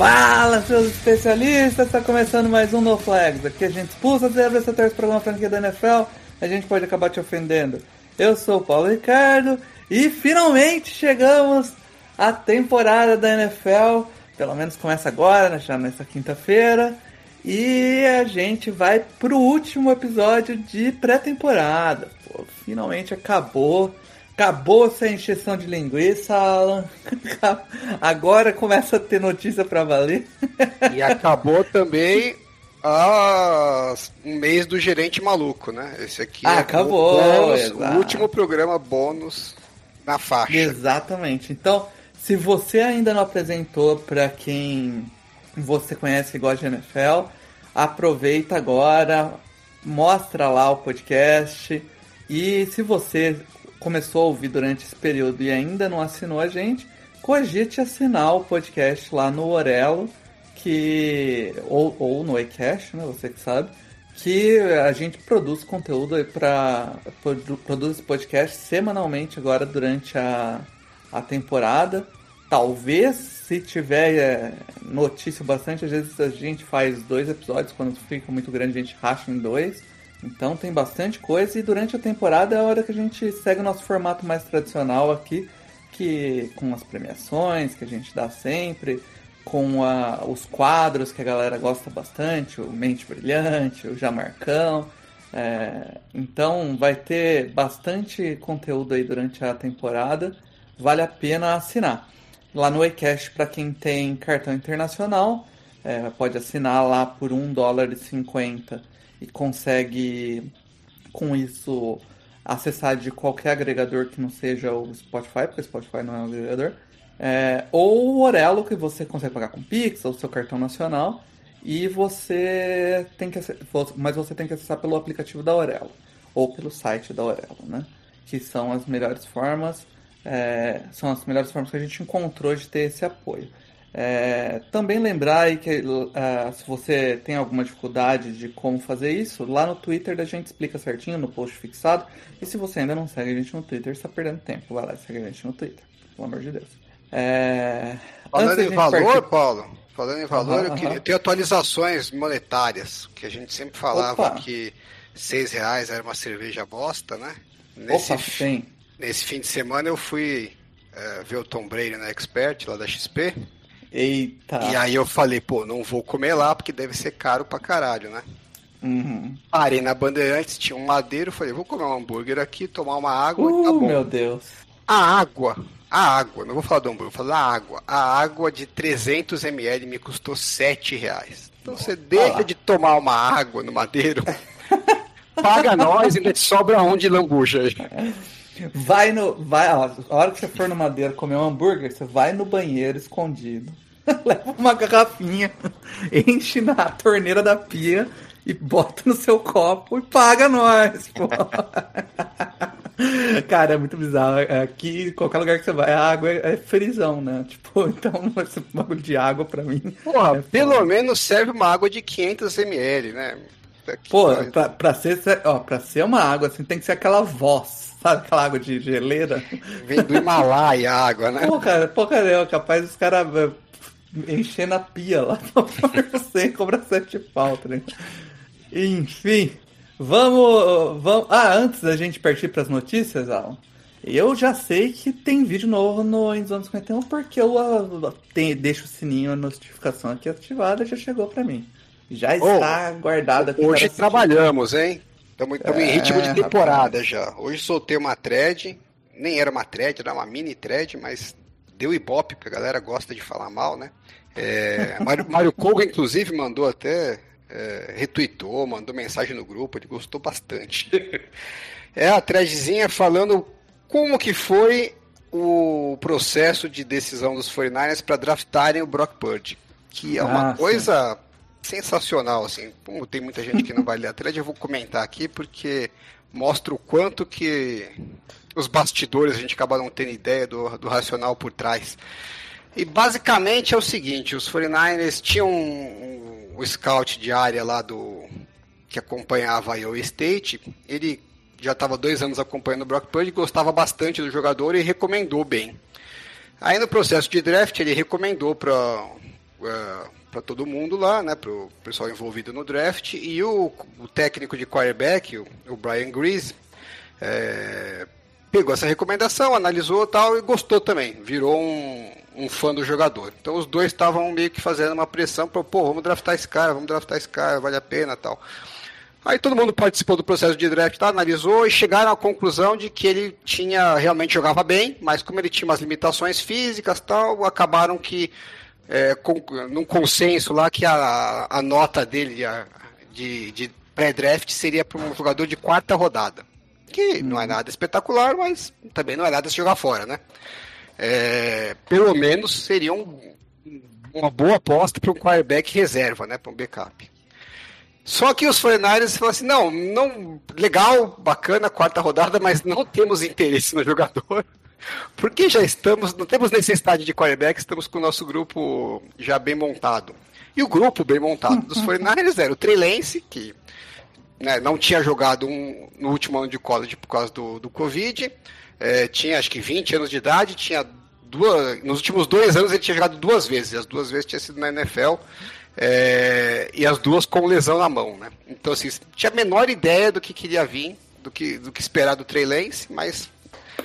Fala, seus especialistas! Está começando mais um No Flags. Aqui a gente expulsa zebras, você torce para alguma franquia da NFL, a gente pode acabar te ofendendo. Eu sou o Paulo Ricardo e finalmente chegamos à temporada da NFL. Pelo menos começa agora, né, já nessa quinta-feira. E a gente vai pro último episódio de pré-temporada. Finalmente acabou. Acabou essa encheção de linguiça, Alan. Agora começa a ter notícia pra valer. E acabou também a... um mês do gerente maluco, né? Esse aqui Ah, é acabou, o, bônus, o último programa bônus na faixa. Exatamente. Então, se você ainda não apresentou pra quem você conhece e gosta de NFL, aproveita agora, mostra lá o podcast. E se você começou a ouvir durante esse período e ainda não assinou a gente, cogite assinar o podcast lá no Orelo, que ou, ou no iCash, né? Você que sabe. Que a gente produz conteúdo para produz esse podcast semanalmente agora durante a, a temporada. Talvez, se tiver é, notícia bastante, às vezes a gente faz dois episódios, quando fica muito grande a gente racha em dois. Então tem bastante coisa e durante a temporada é a hora que a gente segue o nosso formato mais tradicional aqui, que com as premiações que a gente dá sempre, com a- os quadros que a galera gosta bastante, o Mente Brilhante, o Jamarcão. É, então vai ter bastante conteúdo aí durante a temporada. Vale a pena assinar. Lá no eCash, para quem tem cartão internacional, é, pode assinar lá por um dólar e 50 e consegue com isso acessar de qualquer agregador que não seja o Spotify, porque o Spotify não é um agregador. É, ou o Orelo, que você consegue pagar com Pix ou seu cartão nacional. E você tem que mas você tem que acessar pelo aplicativo da Orelo ou pelo site da Orelo, né? Que são as melhores formas, é, são as melhores formas que a gente encontrou de ter esse apoio. É, também lembrar aí que ah, se você tem alguma dificuldade de como fazer isso, lá no Twitter a gente explica certinho no post fixado. E se você ainda não segue a gente no Twitter, você está perdendo tempo. Vai lá e segue a gente no Twitter, pelo amor de Deus. É, Falando em valor, partir- Paulo, falando em valor, Aham, eu queria aham. ter atualizações monetárias, que a gente sempre falava Opa. que seis reais era uma cerveja bosta, né? Nesse, Opa, nesse fim de semana eu fui eh, ver o Tom Brady na Expert, lá da XP, Eita. e aí eu falei, pô, não vou comer lá porque deve ser caro pra caralho, né? Uhum. Parei na Bandeirantes, tinha um madeiro, falei, vou comer um hambúrguer aqui, tomar uma água tá Uh, bom. meu Deus. A água, a água, não vou falar do hambúrguer, vou falar da água. A água de 300 ml me custou 7 reais. Então você deixa lá. de tomar uma água no madeiro, paga nós e ainda te sobra um de lambuja aí. Vai no. Vai, ó, a hora que você for no Madeira comer um hambúrguer, você vai no banheiro escondido. Leva uma garrafinha, enche na torneira da pia e bota no seu copo e paga nós, pô. Cara, é muito bizarro. Aqui, qualquer lugar que você vai, a água é, é frisão, né? Tipo, então esse bagulho de água pra mim. Porra, é pelo foda. menos serve uma água de 500 ml, né? Puta que Pô, pariu. pra, pra, ser, ó, pra ser uma água assim, tem que ser aquela voz, sabe? Aquela água de geleira. Vem do Himalaia a água, né? Pô, cara, pô, cara, é capaz dos caras eh, encher na pia lá e cobrar sete pau, tá ligado? Enfim, vamos, vamos. Ah, antes da gente partir pras notícias, Alan, eu já sei que tem vídeo novo no Endzone 51 porque eu ah, tem- deixo o sininho, a notificação aqui ativada já chegou pra mim. Já está guardado aqui. para Hoje trabalhamos, hein? Estamos em É, ritmo de temporada já. Hoje soltei uma thread, nem era uma thread, era uma mini thread, mas deu ibope, porque a galera gosta de falar mal, né? É, Mário, Mário Koga, inclusive, mandou até, é, retweetou, mandou mensagem no grupo, ele gostou bastante. É a threadzinha falando como que foi o processo de decisão dos 49ers para draftarem o Brock Purdy. que é uma ah, coisa sim. Sensacional, assim. Como tem muita gente que não vai ler a thread, eu vou comentar aqui porque mostra o quanto que os bastidores a gente acaba não tendo ideia do, do racional por trás. E basicamente é o seguinte, os 49ers tinham um, um, um scout de área lá do que acompanhava Iowa State, ele já estava dois anos acompanhando o Brock Purdy, gostava bastante do jogador e recomendou bem. Aí no processo de draft ele recomendou para uh, para todo mundo lá, né, para o pessoal envolvido no draft e o, o técnico de quarterback, o, o Brian Grease, é, pegou essa recomendação, analisou tal e gostou também, virou um, um fã do jogador. Então os dois estavam meio que fazendo uma pressão para, pô, vamos draftar esse cara, vamos draftar esse cara, vale a pena tal. Aí todo mundo participou do processo de draft, tá, analisou e chegaram à conclusão de que ele tinha realmente jogava bem, mas como ele tinha umas limitações físicas tal, acabaram que é, com, num consenso lá que a, a nota dele a, de, de pré-draft seria para um jogador de quarta rodada. Que não é nada espetacular, mas também não é nada se jogar fora, né? É, pelo menos seria um, uma boa aposta para um quarterback reserva, né? Para um backup. Só que os 49 falam assim, não, não, legal, bacana, quarta rodada, mas não temos interesse no jogador, porque já estamos, não temos necessidade de quarterback, estamos com o nosso grupo já bem montado. E o grupo bem montado dos 49ers era o Trey Lance, que né, não tinha jogado um, no último ano de college por causa do, do Covid, é, tinha acho que 20 anos de idade, tinha duas, nos últimos dois anos ele tinha jogado duas vezes, as duas vezes tinha sido na NFL, é, e as duas com lesão na mão, né? Então, assim, tinha a menor ideia do que queria vir, do que, do que esperar do Trey Lance, mas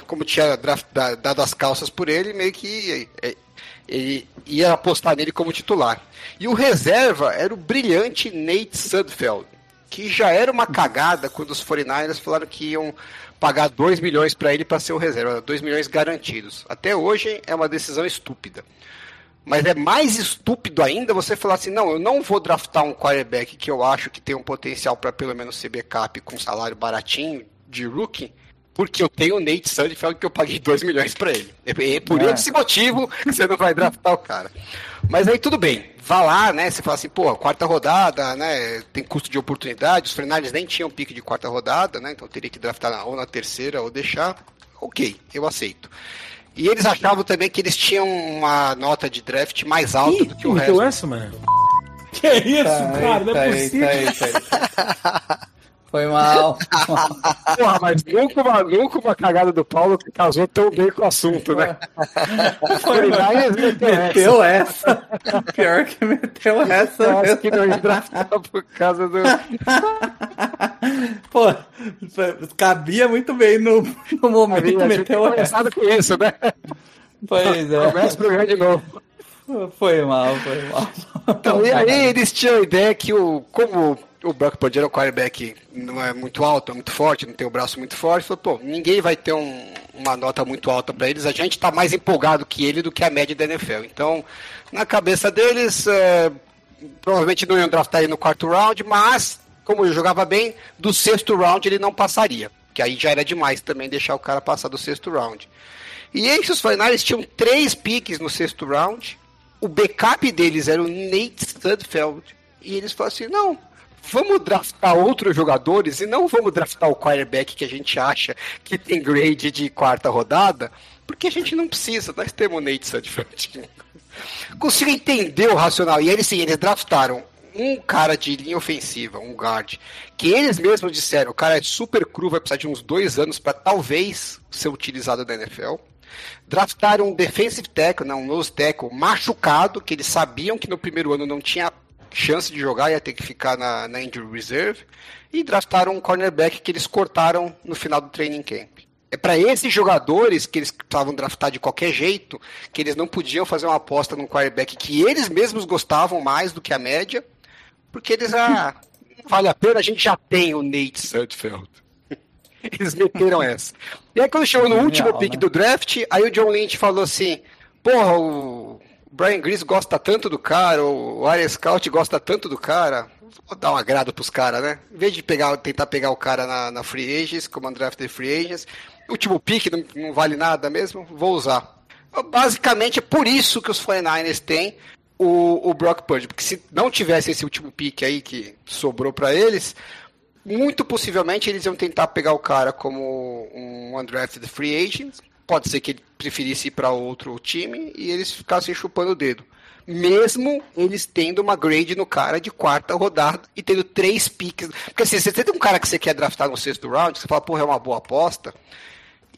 como tinha draft, dado as calças por ele, meio que é, ele ia apostar nele como titular. E o reserva era o brilhante Nate Sudfeld, que já era uma cagada quando os 49ers falaram que iam pagar 2 milhões para ele para ser o reserva, 2 milhões garantidos. Até hoje é uma decisão estúpida. Mas é mais estúpido ainda você falar assim: não, eu não vou draftar um quarterback que eu acho que tem um potencial para pelo menos ser backup com salário baratinho de rookie, porque eu tenho o Nate Sudfeld que eu paguei 2 milhões para ele. É, é por é. esse motivo que você não vai draftar o cara. Mas aí tudo bem, vá lá, né? Você fala assim, pô, quarta rodada, né? Tem custo de oportunidade, os Fernandes nem tinham pique de quarta rodada, né? Então teria que draftar ou na terceira ou deixar. Ok, eu aceito. E eles achavam também que eles tinham uma nota de draft mais alta Ih, do que o resto. essa, mano? Que é isso, tá, cara? Não é possível. Foi mal. Porra, mas nunca uma, nunca uma cagada do Paulo que casou tão bem com o assunto, né? Foi, meteu essa. Pior que meteu essa. Eu acho que não draftar por causa do. Pô, cabia muito bem no, no momento que meteu essa. com isso, né? Pois é. Começa o programa de novo. Foi mal, foi mal. Então, e aí eles tinham a ideia que o, como o Brock Purdy era quarterback não é muito alto, é muito forte, não tem o braço muito forte. Falou, pô, ninguém vai ter um, uma nota muito alta para eles. A gente está mais empolgado que ele do que a média da NFL. Então, na cabeça deles, é, provavelmente não iam draftar ele no quarto round, mas, como ele jogava bem, do sexto round ele não passaria. Que aí já era demais também deixar o cara passar do sexto round. E aí, os finais tinham três piques no sexto round. O backup deles era o Nate Studfeld. E eles falaram assim: não, vamos draftar outros jogadores e não vamos draftar o quarterback que a gente acha que tem grade de quarta rodada, porque a gente não precisa, nós temos o Nate Sudfeld. Consigo entender o racional. E eles sim, eles draftaram um cara de linha ofensiva, um guard, que eles mesmos disseram, o cara é super cru, vai precisar de uns dois anos para talvez ser utilizado na NFL. Draftaram um defensive tackle, não, um nose tackle machucado, que eles sabiam que no primeiro ano não tinha chance de jogar, ia ter que ficar na, na injury reserve. E draftaram um cornerback que eles cortaram no final do training camp. É para esses jogadores que eles estavam draftar de qualquer jeito, que eles não podiam fazer uma aposta num quarterback que eles mesmos gostavam mais do que a média, porque eles, ah, vale a pena, a gente já tem o Nate Sudfeld. Eles meteram essa. E aí quando chegou no último pick né? do draft, aí o John Lynch falou assim, porra, o Brian Grease gosta tanto do cara, o Area Scout gosta tanto do cara, vou dar um agrado pros caras, né? Em vez de pegar, tentar pegar o cara na, na Free Agents, como Undrafted Free Agents, último pick não, não, vale nada mesmo, vou usar. Basicamente é por isso que os 49ers têm o, o Brock Purdy, porque se não tivesse esse último pique aí que sobrou para eles, muito possivelmente eles iam tentar pegar o cara como um undrafted free agent. Pode ser que ele preferisse ir para outro time e eles ficassem chupando o dedo. Mesmo eles tendo uma grade no cara de quarta rodada e tendo três piques. Porque assim, você tem um cara que você quer draftar no sexto round, você fala, porra, é uma boa aposta.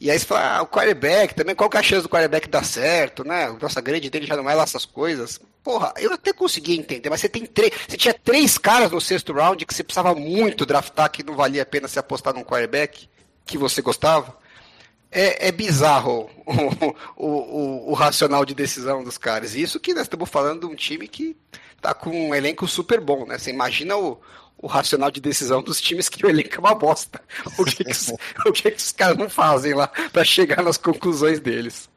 E aí você fala, ah, o quarterback também, qual que é a chance do quarterback dar certo, né? Nossa grade dele já não é lá essas coisas. Porra, eu até consegui entender, mas você tem três. Você tinha três caras no sexto round que você precisava muito draftar, que não valia a pena se apostar num quarterback que você gostava. É, é bizarro o, o, o, o, racional de decisão dos caras. Isso que nós estamos falando de um time que tá com um elenco super bom, né? Você imagina o, o racional de decisão dos times que o elenco é uma bosta. O que, que, os, o que, que os caras não fazem lá para chegar nas conclusões deles.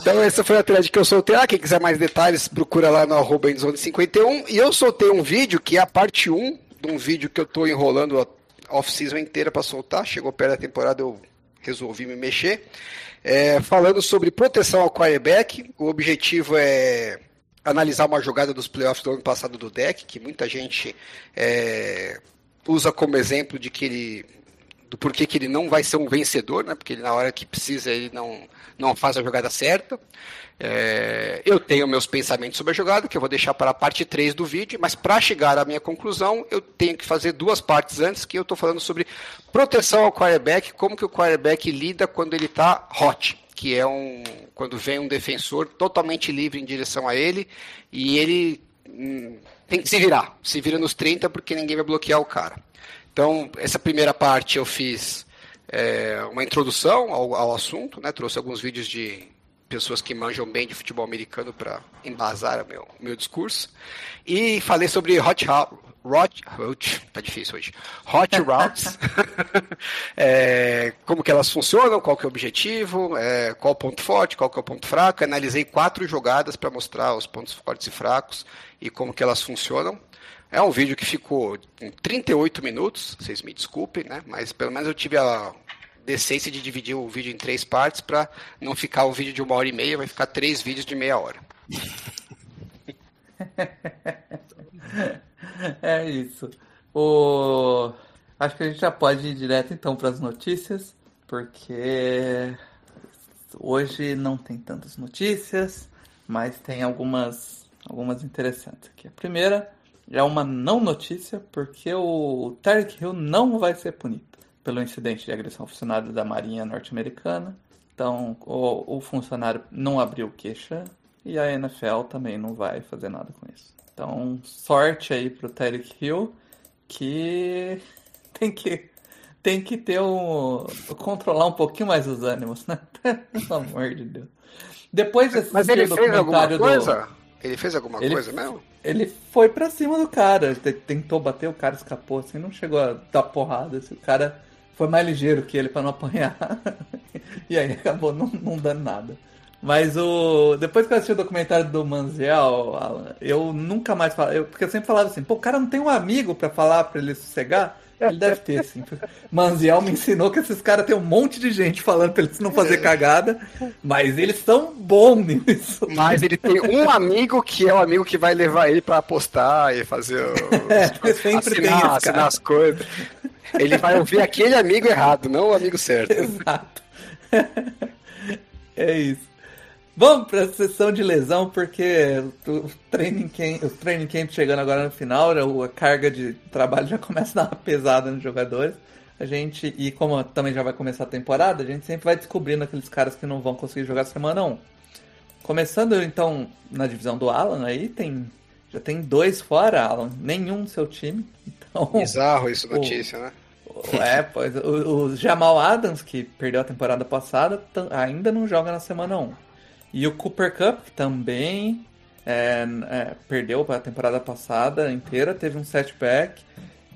Então essa foi a thread que eu soltei lá. Quem quiser mais detalhes, procura lá no arroba 51 E eu soltei um vídeo que é a parte 1 de um vídeo que eu estou enrolando a off-season inteira para soltar. Chegou perto da temporada, eu resolvi me mexer. É, falando sobre proteção ao quarterback. O objetivo é analisar uma jogada dos playoffs do ano passado do deck, que muita gente é, usa como exemplo de que ele do porquê que ele não vai ser um vencedor, né? Porque ele, na hora que precisa ele não, não faz a jogada certa. É, eu tenho meus pensamentos sobre a jogada, que eu vou deixar para a parte 3 do vídeo, mas para chegar à minha conclusão, eu tenho que fazer duas partes antes, que eu estou falando sobre proteção ao quarterback, como que o quarterback lida quando ele está hot que é um quando vem um defensor totalmente livre em direção a ele e ele hum, tem que se virar, se vira nos 30 porque ninguém vai bloquear o cara. Então, essa primeira parte eu fiz é, uma introdução ao, ao assunto, né? trouxe alguns vídeos de pessoas que manjam bem de futebol americano para embasar o meu, meu discurso. E falei sobre hot, Hot, hot, tá difícil hoje. Hot routes, é, como que elas funcionam, qual que é o objetivo, é, qual o ponto forte, qual que é o ponto fraco. Analisei quatro jogadas para mostrar os pontos fortes e fracos e como que elas funcionam. É um vídeo que ficou em 38 minutos, vocês me desculpem, né? Mas pelo menos eu tive a decência de dividir o vídeo em três partes para não ficar o vídeo de uma hora e meia, vai ficar três vídeos de meia hora. é isso. O... Acho que a gente já pode ir direto então para as notícias, porque hoje não tem tantas notícias, mas tem algumas, algumas interessantes aqui. A primeira é uma não notícia, porque o Tarek Hill não vai ser punido pelo incidente de agressão ao funcionário da Marinha Norte-Americana. Então, o, o funcionário não abriu queixa e a NFL também não vai fazer nada com isso. Então, sorte aí pro Tarek Hill, que tem que tem que ter um controlar um pouquinho mais os ânimos, né? Pelo amor de Deus. Depois desse Mas ele fez alguma coisa? Do... Ele fez alguma ele, coisa mesmo? Ele foi pra cima do cara, tentou bater, o cara escapou, assim, não chegou a dar porrada. Assim, o cara foi mais ligeiro que ele para não apanhar. e aí acabou não, não dando nada. Mas o. Depois que eu assisti o documentário do Manziel, eu nunca mais falava. Porque eu sempre falava assim, pô, o cara não tem um amigo para falar para ele sossegar. Ele deve ter, assim. Manziel me ensinou que esses caras têm um monte de gente falando pra eles não fazer cagada, mas eles são bons nisso. Mas ele tem um amigo que é o amigo que vai levar ele para apostar e fazer os, é, sempre assinar, tem assinar as coisas. Ele vai ouvir aquele amigo errado, não o amigo certo. Exato. É isso. Vamos para a sessão de lesão, porque o training, camp, o training camp chegando agora no final, né, a carga de trabalho já começa a dar uma pesada nos jogadores. A gente, e como também já vai começar a temporada, a gente sempre vai descobrindo aqueles caras que não vão conseguir jogar semana 1. Começando então na divisão do Alan, aí tem já tem dois fora, Alan, nenhum do seu time. Então, Bizarro isso, notícia, o, né? É, pois o, o, Jamal Adams, que perdeu a temporada passada, ainda não joga na semana 1. E o Cooper Cup também é, é, perdeu a temporada passada inteira, teve um setback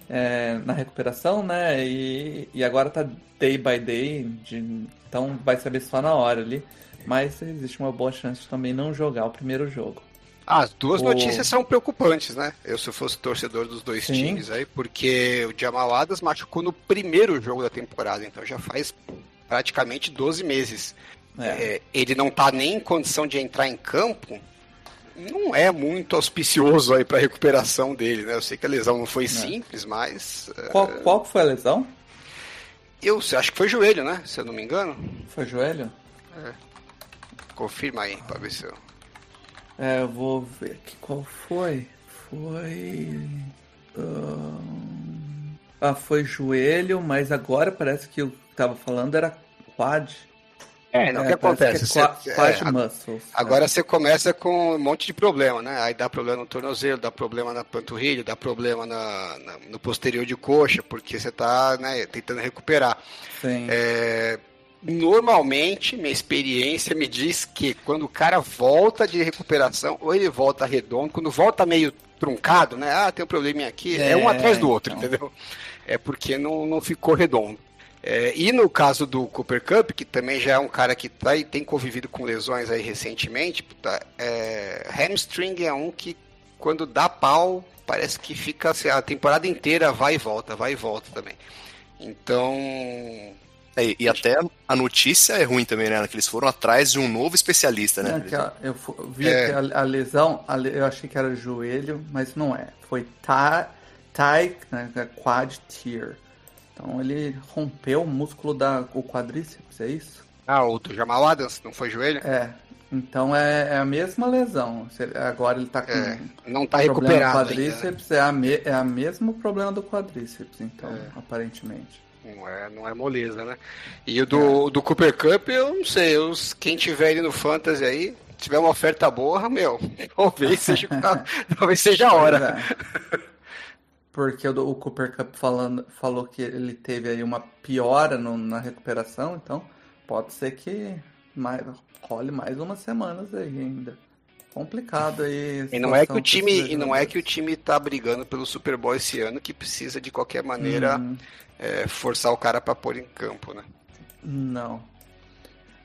é, na recuperação, né? E, e agora tá day by day, de, então vai saber só na hora ali. Mas existe uma boa chance de também não jogar o primeiro jogo. Ah, as duas o... notícias são preocupantes, né? Eu se eu fosse torcedor dos dois Sim. times aí, porque o Jamal Adams machucou no primeiro jogo da temporada, então já faz praticamente 12 meses. É. É, ele não está nem em condição de entrar em campo, não é muito auspicioso aí para recuperação dele, né? Eu sei que a lesão não foi simples, mas qual, é... qual foi a lesão? Eu acho que foi joelho, né? Se eu não me engano. Foi joelho? É. Confirma aí para ver se eu. É, eu vou ver aqui qual foi. Foi. Um... Ah, foi joelho, mas agora parece que o que tava falando era quad. É, não, o que acontece? Que é quad, quad é, muscles. Agora é. você começa com um monte de problema, né? Aí dá problema no tornozelo, dá problema na panturrilha, dá problema na, na no posterior de coxa, porque você está né, tentando recuperar. Sim. É, normalmente, minha experiência me diz que quando o cara volta de recuperação, ou ele volta redondo, quando volta meio truncado, né? Ah, tem um probleminha aqui, é, é um atrás do outro, então. entendeu? É porque não, não ficou redondo. É, e no caso do Cooper Cup, que também já é um cara que tá, e tem convivido com lesões aí recentemente, puta, é, hamstring é um que quando dá pau, parece que fica assim, a temporada inteira vai e volta, vai e volta também. Então. É, e até a notícia é ruim também, né? Que eles foram atrás de um novo especialista, né? É, eu vi é. a, a, lesão, a, eu achei que era joelho, mas não é. Foi tie, né, quad tear. Então ele rompeu o músculo da o quadríceps, é isso? Ah, o do Jamal Adams, não foi joelho? É. Então é, é a mesma lesão. Agora ele tá com. É, não tá recuperado. O quadríceps ainda, né? é, a me, é a mesmo problema do quadríceps, então, é. aparentemente. Não é, não é moleza, né? E o do, é. do Cooper Cup, eu não sei. os quem tiver ele no Fantasy aí, tiver uma oferta boa, meu, talvez seja, talvez seja a hora. Porque o, o Cooper Cup falando, falou que ele teve aí uma piora no, na recuperação, então pode ser que mais, role mais umas semanas aí ainda. Complicado aí. E não é que o time, e não é que o time tá brigando pelo Super Bowl esse ano que precisa de qualquer maneira hum. é, forçar o cara para pôr em campo, né? Não.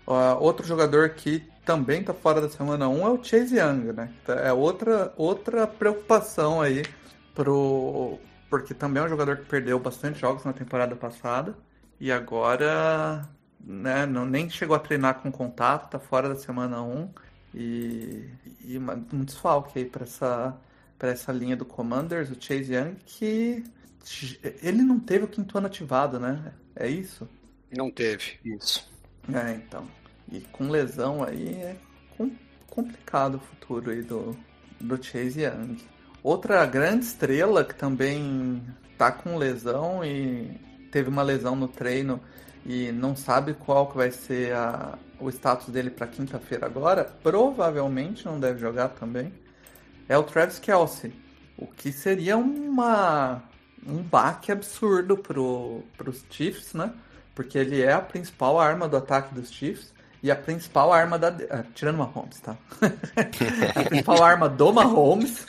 Uh, outro jogador que também tá fora da semana 1 é o Chase Young, né? É outra, outra preocupação aí pro porque também é um jogador que perdeu bastante jogos na temporada passada e agora né, não, nem chegou a treinar com contato, tá fora da semana 1 e, e um desfalque aí para essa, pra essa linha do Commanders, o Chase Young, que ele não teve o quinto ano ativado, né? É isso? Não teve. Isso. É, então. E com lesão aí é complicado o futuro aí do, do Chase Young. Outra grande estrela que também tá com lesão e teve uma lesão no treino e não sabe qual que vai ser a, o status dele para quinta-feira agora, provavelmente não deve jogar também, é o Travis Kelsey. O que seria uma, um baque absurdo pro, pros Chiefs, né? Porque ele é a principal arma do ataque dos Chiefs e a principal arma da. Ah, tirando Mahomes, tá? a principal arma do Mahomes.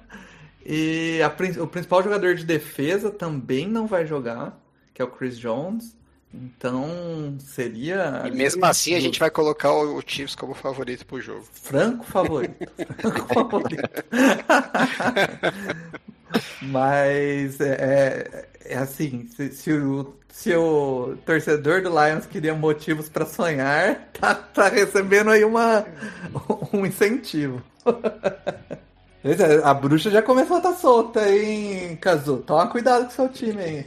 e a, o principal jogador de defesa também não vai jogar, que é o Chris Jones. Então seria. E mesmo assim a gente vai colocar o, o Chiefs como favorito pro jogo. Franco favorito. Franco favorito. Mas é, é, é assim, se, se, o, se o torcedor do Lions queria motivos para sonhar, tá, tá recebendo aí uma, um incentivo. A bruxa já começou a estar tá solta, hein, Kazu? Toma cuidado com seu time aí.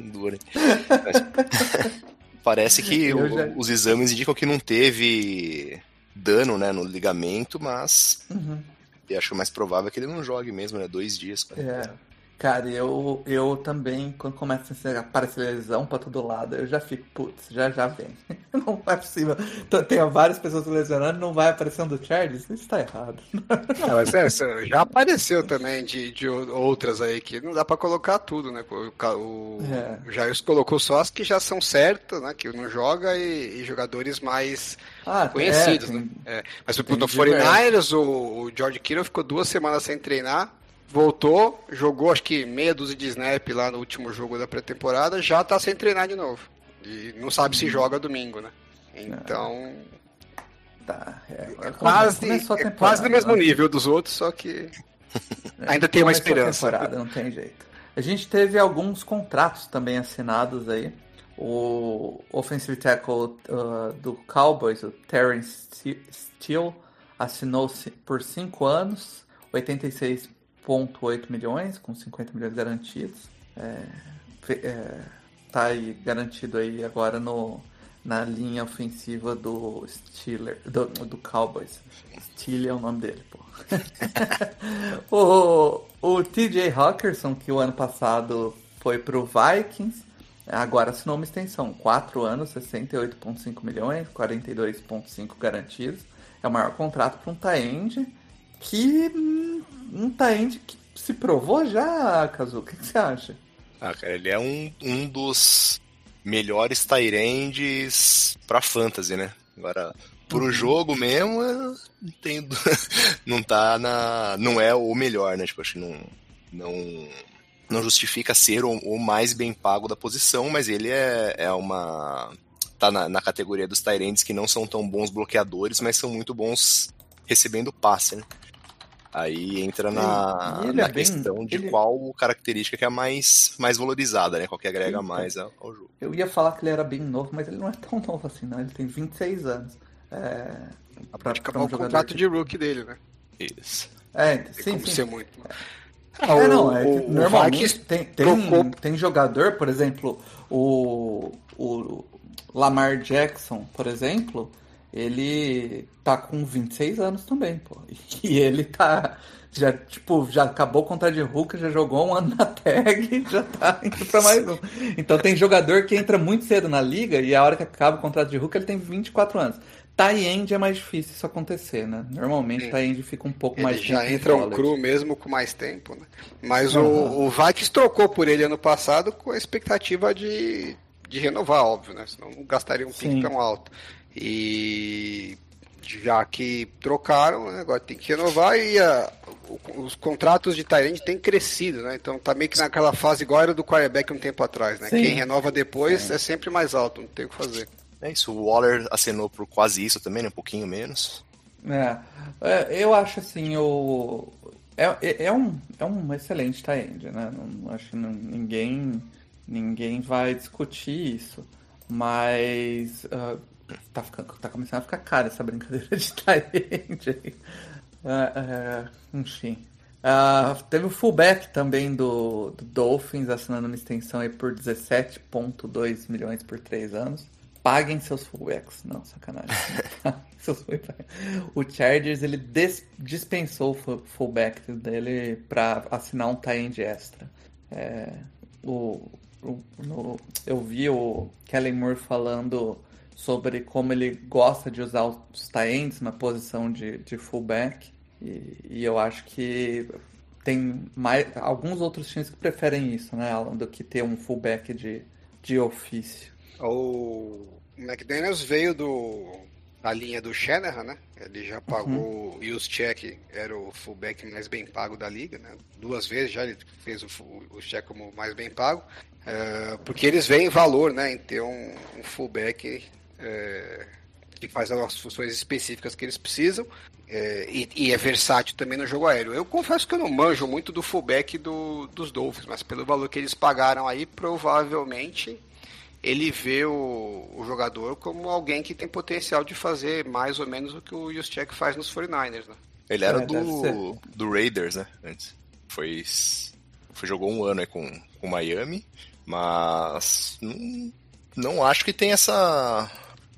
Dura. Parece que o, já... os exames indicam que não teve dano né, no ligamento, mas uhum. eu acho mais provável que ele não jogue mesmo, né? Dois dias. É. Cara, eu, eu também, quando começa a aparecer lesão pra todo lado, eu já fico, putz, já já vem. Não é possível. Tem várias pessoas lesionando não vai aparecendo o Charles? Isso tá errado. Não, mas é, já apareceu também de, de outras aí que não dá pra colocar tudo, né? O, o, é. o Jair colocou só as que já são certas, né? Que não joga e, e jogadores mais ah, conhecidos, é, tem, né? É. Mas no 49ers, o, o George Kittle ficou duas semanas sem treinar voltou, jogou acho que meia dúzia de snap lá no último jogo da pré-temporada, já tá sem treinar de novo. E não sabe se uhum. joga domingo, né? Então. Tá, é, é quase, é quase no mesmo né? nível dos outros, só que ainda tem uma esperança. não tem jeito. A gente teve alguns contratos também assinados aí. O offensive tackle uh, do Cowboys, o Terrence Steele, assinou por 5 anos, 86,8 milhões, com 50 milhões garantidos. É, é, tá aí garantido aí agora no, na linha ofensiva do Steelers, do, do Cowboys. Steele é o nome dele, pô. o, o TJ Hawkinson, que o ano passado foi pro Vikings, agora assinou uma extensão, 4 anos, 68,5 milhões, 42,5 garantidos. É o maior contrato para um Taend que um Taend que se provou já, Kazu. O que, que, você acha? Ah, cara, ele é um, um dos melhores Tyrands pra fantasy, né? Agora, pro uhum. jogo mesmo, não tem, não tá na, não é o melhor, né? Tipo, acho que não, não, não justifica ser o, o mais bem pago da posição, mas ele é, é uma tá na, na categoria dos Tyrands que não são tão bons bloqueadores, mas são muito bons recebendo passe, né? Aí entra na, na é questão bem, de ele... qual característica que é mais, mais valorizada, né? Qual que agrega mais ao, ao, jogo. Eu ia falar que ele era bem novo, mas ele não é tão novo assim, não. Ele tem 26 anos. É, pra, acabar um o contrato de rookie dele, né? Isso. É, tem sim, como sim. ser muito. Ah, é, não, é o, normalmente tem, tem, tem jogador, por exemplo, o, o Lamar Jackson, por exemplo, ele tá com 26 anos também, pô. E ele tá. Já, tipo, já acabou o contrato de Hulk, já jogou um ano na tag já tá indo pra mais um. Então tem jogador que entra muito cedo na liga e a hora que acaba o contrato de Hulk ele tem 24 anos. Tie-end é mais difícil isso acontecer, né? Normalmente tie-end fica um pouco ele mais já entra um cru mesmo com mais tempo, né? Mas uhum. o, o Vikings trocou por ele ano passado com a expectativa de, de renovar, óbvio, né? Senão não gastaria um pique tão alto. E já que trocaram, né, agora tem que renovar e a, os contratos de Tyrande têm crescido, né? Então tá meio que naquela fase igual era do quarterback um tempo atrás, né? Sim. Quem renova depois Sim. é sempre mais alto, não tem o que fazer. É isso, o Waller acenou por quase isso também, né? Um pouquinho menos. É, é eu acho assim, o... É, é, é um, é um excelente tie né? Não, acho que não, ninguém, ninguém vai discutir isso. Mas uh, Tá, ficando, tá começando a ficar cara essa brincadeira de aí. Uh, uh, enfim. Uh, teve o fullback também do, do, Dolphins assinando uma extensão aí por 17,2 milhões por 3 anos. Paguem seus fullbacks. Não, sacanagem. o Chargers ele dispensou o fullback dele para assinar um tie extra. É, o, o, no, eu vi o Kellen Moore falando sobre como ele gosta de usar os tight na posição de, de fullback. E, e, eu acho que tem mais, alguns outros times que preferem isso, né, Alan, do que ter um fullback de, de ofício. O McDaniels veio do da linha do Shanahan, né? Ele já pagou uhum. o Juszczyk, era o fullback mais bem pago da liga, né? Duas vezes já ele fez o, o check como mais bem pago, uh, porque eles veem valor, né, em ter um, um fullback é, que faz as funções específicas que eles precisam. É, e, e, é versátil também no jogo aéreo. Eu confesso que eu não manjo muito do fullback do, dos Dolphins, mas pelo valor que eles pagaram aí, provavelmente ele vê o, o jogador como alguém que tem potencial de fazer mais ou menos o que o Juszczyk faz nos 49ers, né? Ele era é, do, do Raiders, né? Antes. Foi, foi jogou um ano aí com o Miami, mas não, não acho que tem essa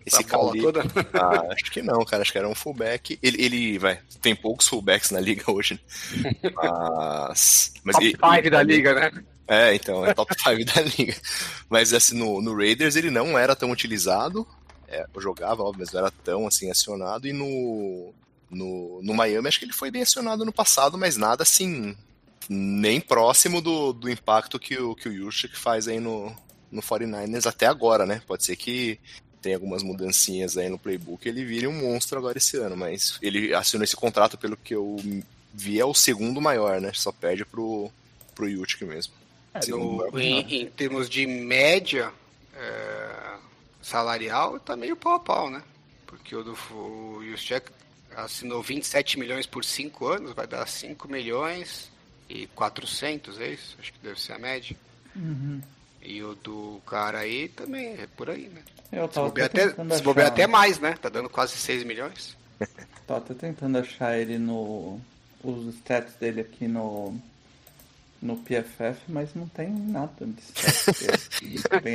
esse calibre. Toda? Ah, acho que não, cara. Acho que era um fullback. Ele, ele vai. Tem poucos fullbacks na liga hoje. Né? Mas. mas top 5 da liga, né? É, então, é top 5 da liga. Mas assim, no, no Raiders ele não era tão utilizado. É, eu jogava, óbvio, mas não era tão assim acionado. E no, no, no Miami acho que ele foi bem acionado no passado, mas nada assim. Nem próximo do, do impacto que o, que o Yushik faz aí no, no 49ers até agora, né? Pode ser que tem algumas mudancinhas aí no playbook, ele vire um monstro agora esse ano, mas ele assinou esse contrato, pelo que eu vi, é o segundo maior, né? Só perde pro, pro Yutik mesmo. É, no, em, em, termos de média é, salarial, tá meio pau a pau, né? Porque o, do, o Juszczyk assinou 27 milhões por 5 anos, vai dar 5 milhões e 400, é isso? Acho que deve ser a média. Uhum. E o do cara aí também é por aí, né? Eu tava se bobear até, se bobear até mais, né? Tá dando quase 6 milhões. Tô até tentando achar ele no. os stats dele aqui no. no PFF, mas não tem nada de stats dele. Você vem,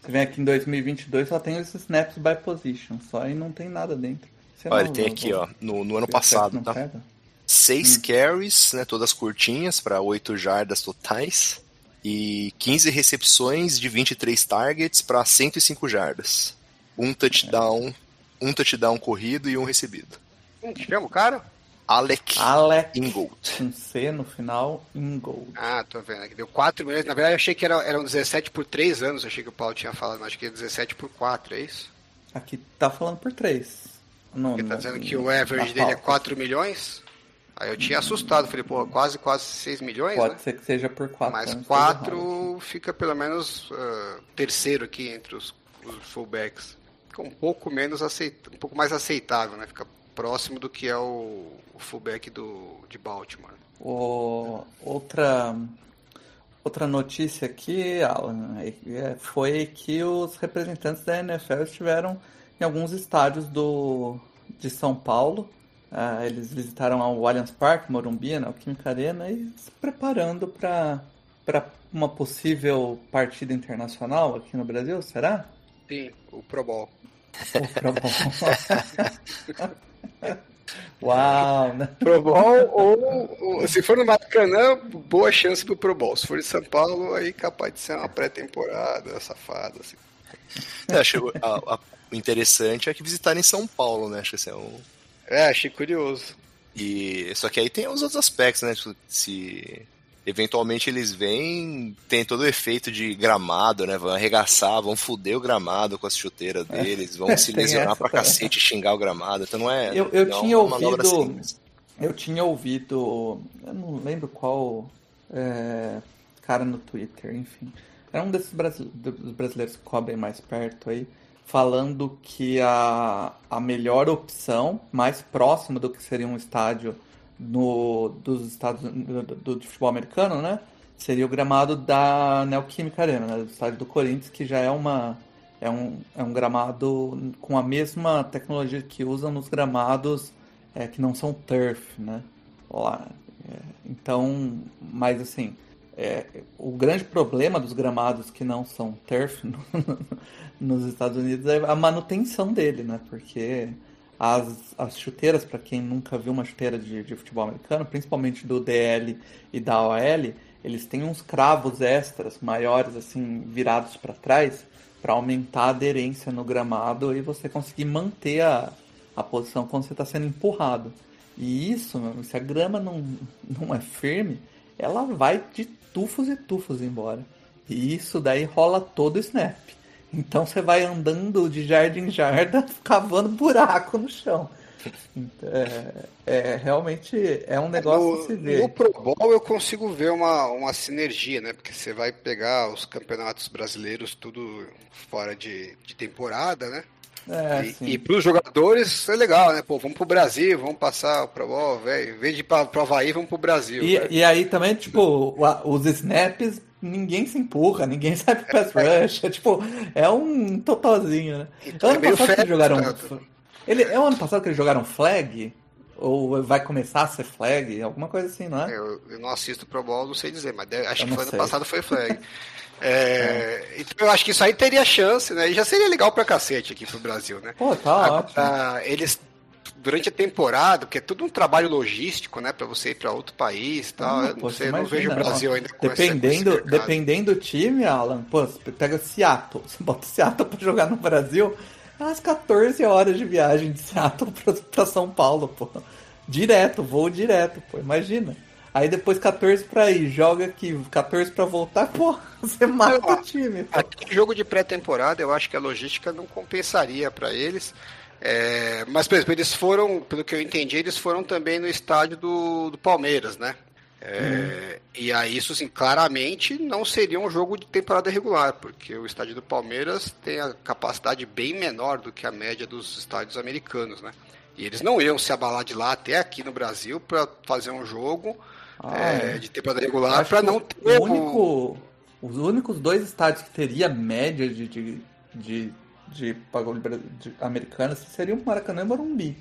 você vem aqui em 2022 só tem os snaps by position, só e não tem nada dentro. Você Olha, não- tem não- aqui, ó, no, no ano PFF passado, não tá? pega? Seis Hum. carries, né, todas curtinhas, para 8 jardas totais. E 15 recepções de 23 targets para 105 jardas. Um touchdown, um touchdown corrido e um recebido. Como que chama o cara? Alec Alec Ingold. com C no final, Ingold. Ah, tô vendo aqui. Deu 4 milhões. Na verdade, eu achei que era, eram 17 por 3 anos. Eu achei que o Paulo tinha falado, mas acho que é 17 por 4, é isso? Aqui tá falando por 3. Não, Porque tá não- dizendo que o average dele é pauta. 4 milhões. Aí eu tinha assustado. Falei, pô, quase, quase 6 milhões, Pode né? ser que seja por 4. Mas 4 fica pelo menos ah, terceiro aqui entre os, os fullbacks. Fica um pouco menos aceitável, um pouco mais aceitável, né? Fica próximo do que é o, o fullback do, de Baltimore. O- outra, outra notícia aqui, Alan, é- é- foi que os representantes da NFL estiveram em alguns estádios do, de São Paulo. Ah, eles visitaram o Allianz Parque, Morumbi, né, o Química Arena, e se preparando para uma possível partida internacional aqui no Brasil, será? Sim, o Pro Bowl. Ou Pro Bowl? Uau, né? Pro Bowl ou, ou- se for no Maracanã, boa chance pro Pro Bowl. Se for em São Paulo, aí capaz de ser uma pré-temporada safada. Assim. É, acho, a- a- o interessante é que visitarem São Paulo, né? Acho que esse é um. É, achei curioso. E só que aí tem os outros aspectos, né? Tipo, Se eventualmente eles vêm, tem todo o efeito de gramado, né? Vão arregaçar, vão foder o gramado com as chuteiras deles, vão se lesionar pra também. cacete e xingar o gramado. Então não é. Eu- eu não é tinha ouvido-. Eu tinha ouvido, eu não lembro qual é, cara no Twitter, enfim. Era um desses brasile- dos brasileiros que cobrem mais perto aí, falando que a, a melhor opção, mais próxima do que seria um estádio no, dos Estados do, do, futebol americano, né? Seria o gramado da Neoquímica Arena, né, do estádio do Corinthians, que já é uma é um, é um gramado com a mesma tecnologia que usam nos gramados é, que não são turf, né? Lá, é, então, mas assim, é, o grande problema dos gramados que não são turf no- nos Estados Unidos é a manutenção dele, né? Porque as, as chuteiras, para quem nunca viu uma chuteira de, de futebol americano, principalmente do DL e da OL, eles têm uns cravos extras maiores, assim, virados para trás, para aumentar a aderência no gramado e você conseguir manter a, a posição quando você está sendo empurrado. E isso, se a grama não, não é firme, ela vai de tufos e tufos embora. E isso daí rola todo o snap. Então você vai andando de jardim em jarda, cavando buraco no chão. É, é, realmente é um negócio no, que se vê. no Pro Bowl eu consigo ver uma, uma sinergia, né? Porque você vai pegar os campeonatos brasileiros tudo fora de, de temporada, né? É, e, sim. e para os jogadores é legal, né? Pô, vamos pro Brasil, vamos passar o Pro Bowl, velho. Em vez de ir pra, pro Havaí, vamos pro Brasil. E, e aí também, tipo, os snaps, ninguém se empurra, ninguém sai pro pass rush. É tipo, é um totalzinho, né? Então, ano é passado que eles jogaram. tanto. Ele, é o ano passado que eles jogaram flag? Ou vai começar a ser flag? Alguma coisa assim, não é? Eu, eu não assisto Pro Bowl, não sei dizer, mas acho Eu que foi ano passado foi flag. É, Então eu acho que isso aí teria chance, né? E já seria legal pra cacete aqui pro Brasil, né? Pô, tá Agora, ótimo. eles durante a temporada, porque é tudo um trabalho logístico, né, Pra você ir pra outro país, e tal. Não pô, eu não vejo o Brasil ó, ainda com dependendo, dependendo do time, Alan, pô, você pega Seattle, você bota Seattle pra jogar no Brasil, é umas 14 horas de viagem de Seattle pra, pra São Paulo, pô. Direto, voo direto, pô, imagina. Aí depois 14 pra ir, joga aqui, 14 pra voltar, pô, você mata o time, pô. Aqui, jogo de pré-temporada, eu acho que a logística não compensaria para eles. É, mas, por exemplo, eles foram, pelo que eu entendi, eles foram também no estádio do, do Palmeiras, né? É, E aí, isso, assim, claramente não seria um jogo de temporada regular, porque o estádio do Palmeiras tem a capacidade bem menor do que a média dos estádios americanos, né? E eles não iam se abalar de lá até aqui no Brasil para fazer um jogo Ah, é, de temporada regular para não o ter o- único, os únicos dois estádios que teria média de, de, de, de pagode americana seriam o Maracanã e o Morumbi.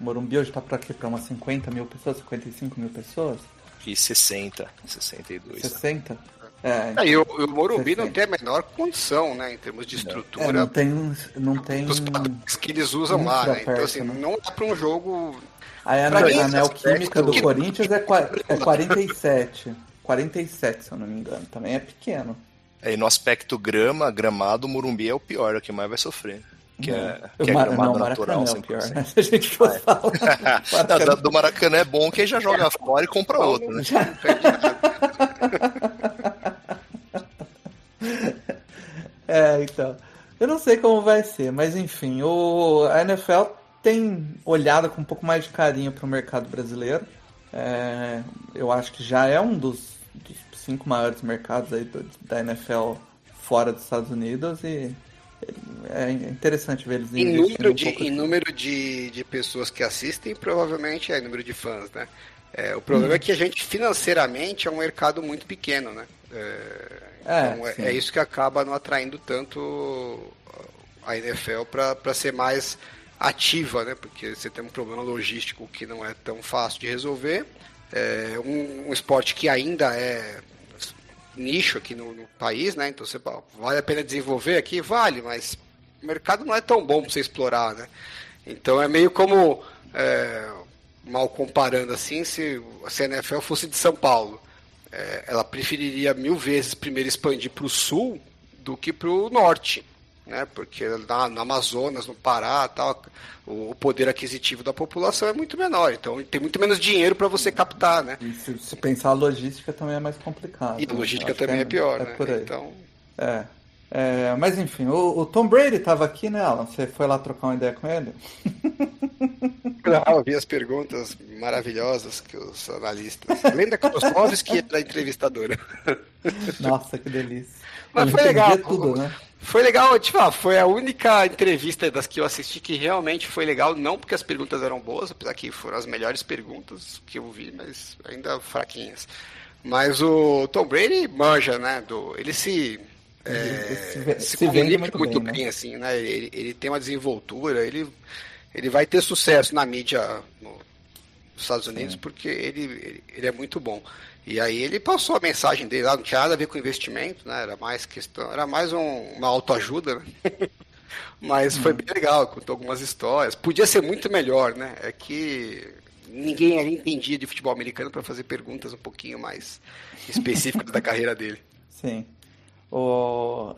Morumbi hoje tá pra quê? Pra umas 50 mil pessoas, 55 mil pessoas? E 60, 62. 60? É, é, e o, o Morumbi não tem a menor condição, né, em termos de estrutura. É, não tem, não tem os que eles usam lá, né? Então, assim, né? não dá para um jogo. Aí a, a Neoquímica do que... Corinthians é, é 47. 47, se eu não me engano. Também é pequeno. É, e no aspecto grama, gramado, o Morumbi é o pior, é o que mais vai sofrer. Que é, que é Mar... gramado não, natural. É o pior, né? Se a gente for falar. Maracanã. do Maracanã é bom que já joga fora e compra outro, né? É, então. Eu não sei como vai ser, mas enfim, o, a NFL tem olhado com um pouco mais de carinho para o mercado brasileiro. É, eu acho que já é um dos, dos cinco maiores mercados aí do, da NFL fora dos Estados Unidos e é interessante ver eles em número, um de, em número de, de pessoas que assistem, provavelmente é número de fãs, né? É, o problema hum. é que a gente financeiramente é um mercado muito pequeno, né? É, é, então é, é, isso que acaba não atraindo tanto a NFL para ser mais ativa, né? Porque você tem um problema logístico que não é tão fácil de resolver. É um, um esporte que ainda é nicho aqui no, no, país, né? Então você vale a pena desenvolver aqui? Vale, mas o mercado não é tão bom para você explorar, né? Então é meio como, é, mal comparando assim, se a NFL fosse de São Paulo. É, ela preferiria mil vezes primeiro expandir para o sul do que para o norte né? Porque na, no Amazonas, no Pará, tal, o, o, poder aquisitivo da população é muito menor, então tem muito menos dinheiro para você captar, né? E se, se, pensar a logística também é mais complicado. E a logística também é, é, pior, é né? Por aí. Então... É. É, mas enfim, o, o, Tom Brady estava aqui, né, Alan? Você foi lá trocar uma ideia com ele? Não, eu vi as perguntas maravilhosas que os analistas. Lenda que era a entrevistadora. Nossa, que delícia. Mas foi legal. Tudo, né? Foi legal, tipo, ah, foi a única entrevista das que eu assisti que realmente foi legal, não porque as perguntas eram boas, apesar que foram as melhores perguntas que eu vi, mas ainda fraquinhas. Mas o Tom Brady manja, né? Do, ele se. É, se, se, comunica muito, muito bem, bem né? assim, né? Ele, ele tem uma desenvoltura, ele, ele vai ter sucesso na mídia nos Estados Unidos Sim. porque ele, ele, ele é muito bom. E aí ele passou a mensagem dele lá, não tinha nada a ver com investimento, né? Era mais questão, era mais um, uma autoajuda, né? Mas foi bem legal, contou algumas histórias. Podia ser muito melhor, né? É que ninguém entendia de futebol americano para fazer perguntas um pouquinho mais específicas da carreira dele. Sim. O...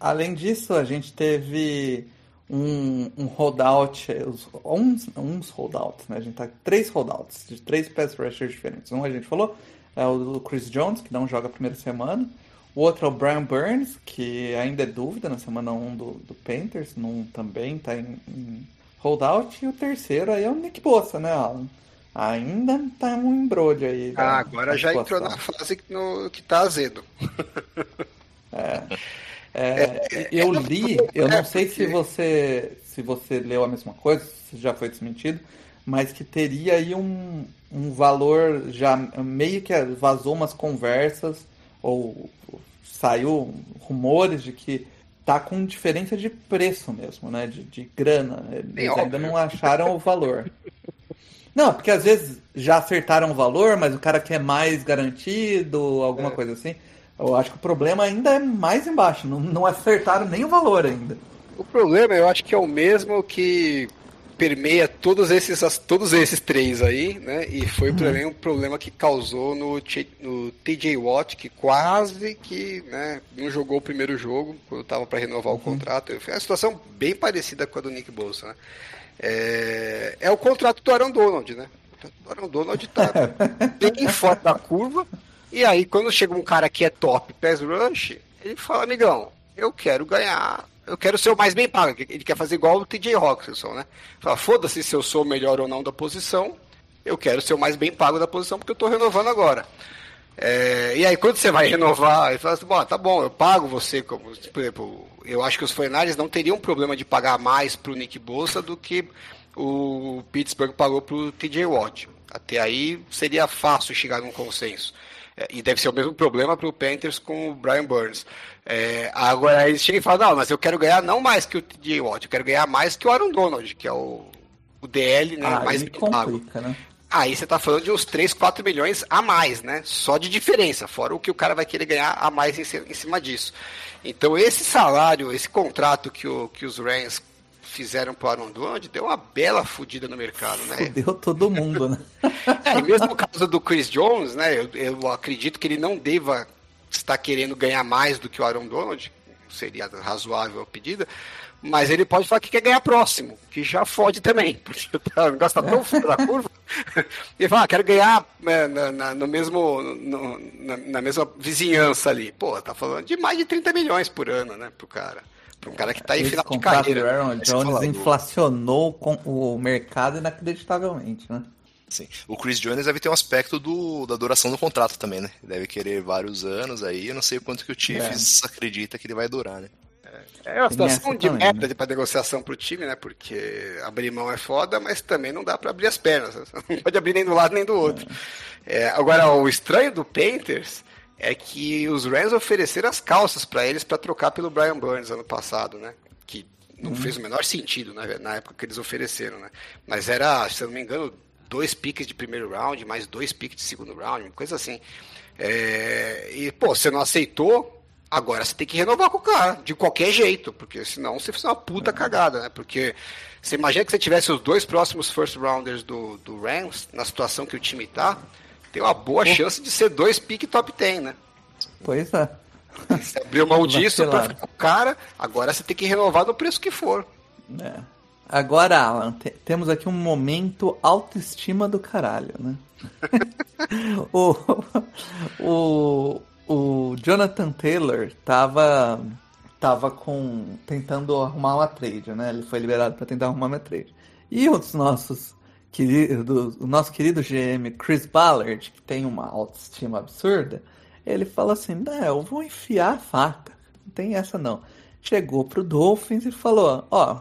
Além disso, a gente teve um, um holdout, uns, uns holdouts, né? A gente tá três holdouts de três pass rushers diferentes. Um a gente falou, é o Chris Jones, que não joga a primeira semana. O outro é o Brian Burns, que ainda é dúvida na semana 1 do, do Panthers, não, também está em, em, holdout. E o terceiro aí é o Nick Bossa, né, Alan? Ainda tá um embrulho aí. Ah, agora já entrou na fase que, no, que tá azedo. É. É, é, eu li, eu não sei se você se você leu a mesma coisa, se já foi desmentido, mas que teria aí um, um valor já meio que vazou umas conversas ou saiu rumores de que tá com diferença de preço mesmo, né? De, de grana. Eles ainda não acharam o valor. Não, porque às vezes já acertaram o valor, mas o cara quer mais garantido, alguma é. coisa assim. Eu acho que o problema ainda é mais embaixo, não, não acertaram nem o valor ainda. O problema eu acho que é o mesmo que permeia todos esses, todos esses três aí, né? E foi uhum. também um problema que causou no, no TJ Watt, que quase que né, não jogou o primeiro jogo, quando estava para renovar uhum. o contrato. Foi uma situação bem parecida com a do Nick Bolsa, né? É, é o contrato do Aaron Donald, né? O Aaron Donald tá bem fora da curva. E aí, quando chega um cara que é top pass rush, ele fala, amigão, eu quero ganhar eu quero ser o mais bem pago. Ele quer fazer igual o TJ Hawkinson, né? Fala, foda-se se eu sou melhor ou não da posição, eu quero ser o mais bem pago da posição porque eu estou renovando agora. É, e aí quando você vai renovar, ele fala assim, bom, tá bom, eu pago você, como, por exemplo, eu acho que os Fornares não teriam problema de pagar mais para o Nick Bolsa do que o Pittsburgh pagou para o TJ Watt. Até aí seria fácil chegar num consenso. É, e deve ser o mesmo problema para o Panthers com o Brian Burns. É, agora eles chegam e falam, não, mas eu quero ganhar não mais que o TJ Watt, eu quero ganhar mais que o Aaron Donald, que é o, o DL, né? Ah, mais complica, né? Aí você tá falando de uns 3, 4 milhões a mais, né? Só de diferença, fora o que o cara vai querer ganhar a mais em cima disso. Então esse salário, esse contrato que, o, que os Rams fizeram para o Aaron Donald deu uma bela fudida no mercado, né? Deu todo mundo, né? é, e mesmo no caso do Chris Jones, né? Eu, eu, acredito que ele não deva estar querendo ganhar mais do que o Aaron Donald, seria razoável a pedida, mas ele pode falar que quer ganhar próximo, que já fode também, porque o negócio tá tão fora da curva. Ele fala, ah, quero ganhar né, na, na, no mesmo, no, na, na, mesma vizinhança ali. Pô, tá falando de mais de 30 milhões por ano, né, pro cara. Pra um cara que tá em final de carreira. Do Aaron Jones inflacionou com o mercado inacreditavelmente, né? Sim. O Chris Jones deve ter um aspecto do, da duração do contrato também, né? Deve querer vários anos aí. Eu não sei quanto que o Chiefs é. acredita que ele vai durar, né? É uma situação de também, merda né? para negociação pro time, né? Porque abrir mão é foda, mas também não dá para abrir as pernas. Não pode abrir nem do lado nem do outro. É. É, agora, o estranho do Painters é que os Rams ofereceram as calças para eles para trocar pelo Brian Burns ano passado, né? Que não hum. fez o menor sentido né, na época que eles ofereceram, né? Mas era, se eu não me engano, dois piques de primeiro round, mais dois piques de segundo round, coisa assim. É, e, pô, você não aceitou, Agora você tem que renovar com o cara, de qualquer jeito, porque senão você faz uma puta cagada, né? Porque você imagina que você tivesse os dois próximos first rounders do, do Rams, na situação que o time tá, tem uma boa Pô. chance de ser dois pick top 10, né? Pois é. Você abriu mão disso pra ficar com o cara, agora você tem que renovar no preço que for. É. Agora, Alan, temos aqui um momento autoestima do caralho, né? o, o, o Jonathan Taylor tava tava com tentando arrumar uma trade, né? Ele foi liberado para tentar arrumar uma trade. E os nossos queridos, o nosso querido GM Chris Ballard, que tem uma autoestima absurda, ele falou assim: "Não, eu vou enfiar a faca. Não tem essa não." Chegou pro Dolphins e falou: "Ó,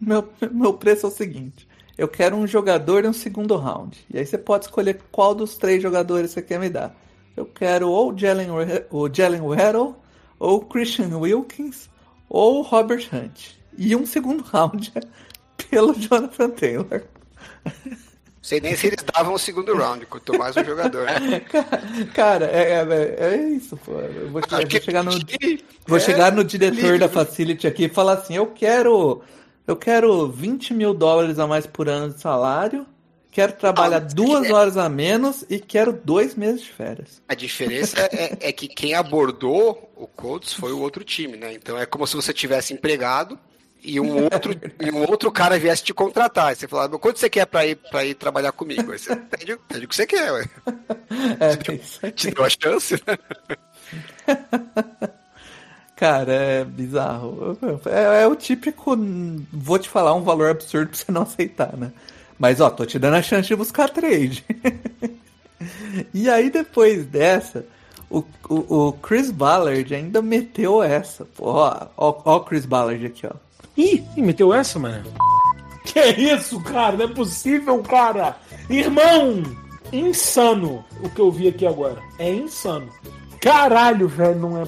meu meu preço é o seguinte: eu quero um jogador em um segundo round. E aí você pode escolher qual dos três jogadores você quer me dar." eu quero ou Jalen, o Jalen Waddle, ou Christian Wilkins, ou Robert Hunt. E um segundo round pelo Jonathan Taylor. Sei nem se eles davam o segundo round, quanto mais um jogador. Cara, é, é, é, isso, pô. Eu vou, chegar, vou chegar no, vou chegar no diretor da Facility aqui e falar assim: eu quero. Eu quero 20 mil dólares a mais por ano de salário quero trabalhar ah, duas é... horas a menos e quero dois meses de férias. A diferença é, é, que quem abordou o Colts foi o outro time, né? Então é como se você tivesse empregado e um outro, e um outro cara viesse te contratar. E você falava, quanto você quer para ir, pra ir trabalhar comigo? Aí você pede, pede o que você quer, ué. É, te, deu, te deu a chance, né? Cara, é bizarro. É, é, o típico. Vou te falar um valor absurdo pra você não aceitar, né? Mas ó, tô te dando a chance de buscar trade. e aí depois dessa, o, o, o, Chris Ballard ainda meteu essa. Pô, ó, ó, ó o Chris Ballard aqui, ó. Ih, meteu essa, mano? Que isso, cara? Não é possível, cara! Irmão! Insano o que eu vi aqui agora. É insano. Caralho, velho, não é.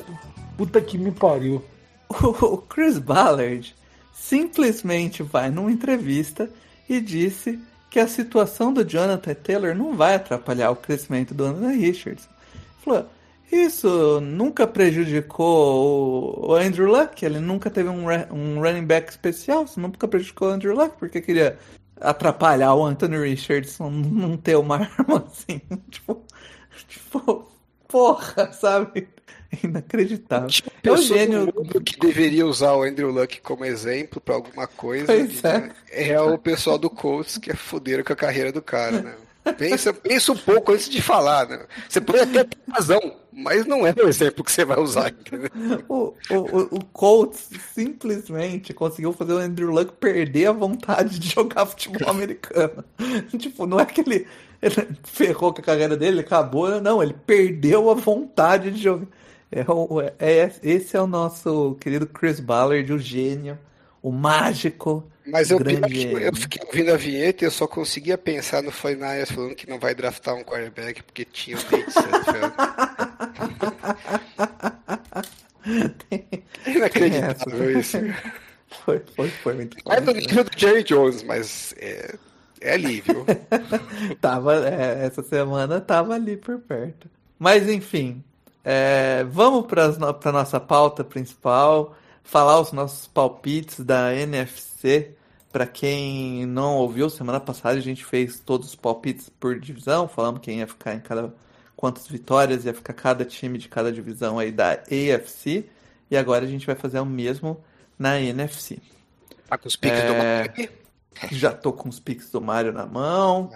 Puta que me pariu. O Chris Ballard simplesmente vai numa entrevista e disse que a situação do Jonathan Taylor não vai atrapalhar o crescimento do Anthony Richards. Falou, isso nunca prejudicou o Andrew Luck, ele nunca teve um, um running back especial, isso nunca prejudicou o Andrew Luck, porque queria atrapalhar o Anthony Richardson não ter uma arma assim, tipo, tipo, porra, sabe? Inacreditável. Tipo, é o gênio que deveria usar o Andrew Luck como exemplo para alguma coisa. É. é. o pessoal do Colts que é fuderam com a carreira do cara, né? Pensa, pensa um pouco antes de falar, né? Você pode até ter razão, mas não é o exemplo que você vai usar. O, o, o Colts simplesmente conseguiu fazer o Andrew Luck perder a vontade de jogar futebol americano. tipo, não é que ele, ele ferrou com a carreira dele, acabou, não, ele perdeu a vontade de jogar. É, é, esse é o nosso querido Chris Ballard, o gênio, o mágico. Mas eu, eu fiquei ouvindo a vinheta e eu só conseguia pensar no Fortnite falando que não vai draftar um quarterback porque tinha o Nate Sudfeld. Inacreditável isso. Foi, foi, foi muito É do quase. nível do Jerry Jones, mas é, é ali, viu? Tava, é, essa semana tava ali por perto. Mas enfim, é, vamos para a nossa pauta principal, falar os nossos palpites da NFC. Para quem não ouviu, semana passada a gente fez todos os palpites por divisão, falamos quem ia ficar em cada quantas vitórias ia ficar cada time de cada divisão aí da AFC. E agora a gente vai fazer o mesmo na NFC. Tá com os piques do É. Miami? Já tô com os piques do Mario na mão.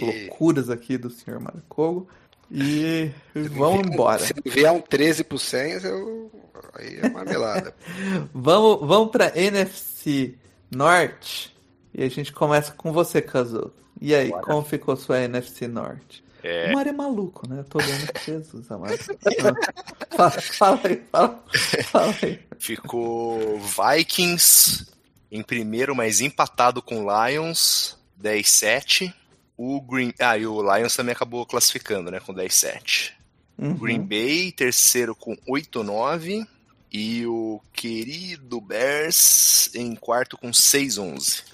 Loucuras aqui do Sr. Mario Kogo. E vamos embora. Se vier um 13 pro 100, eu... aí é marmelada. Vamos, vamos pra NFC Norte. E a gente começa com você, Kazu. E aí, Bora. como ficou sua NFC Norte? É. O Mario é maluco, né? Eu tô vendo que Jesus, amado. Ah, fala, fala aí, fala, fala aí. Ficou Vikings em primeiro, mas empatado com Lions, 10-7. O Green. Ah, e o Lions também acabou classificando, né? Com 10-7. Uhum. Green Bay, terceiro com 8-9. E o querido Bears em quarto com 6-11.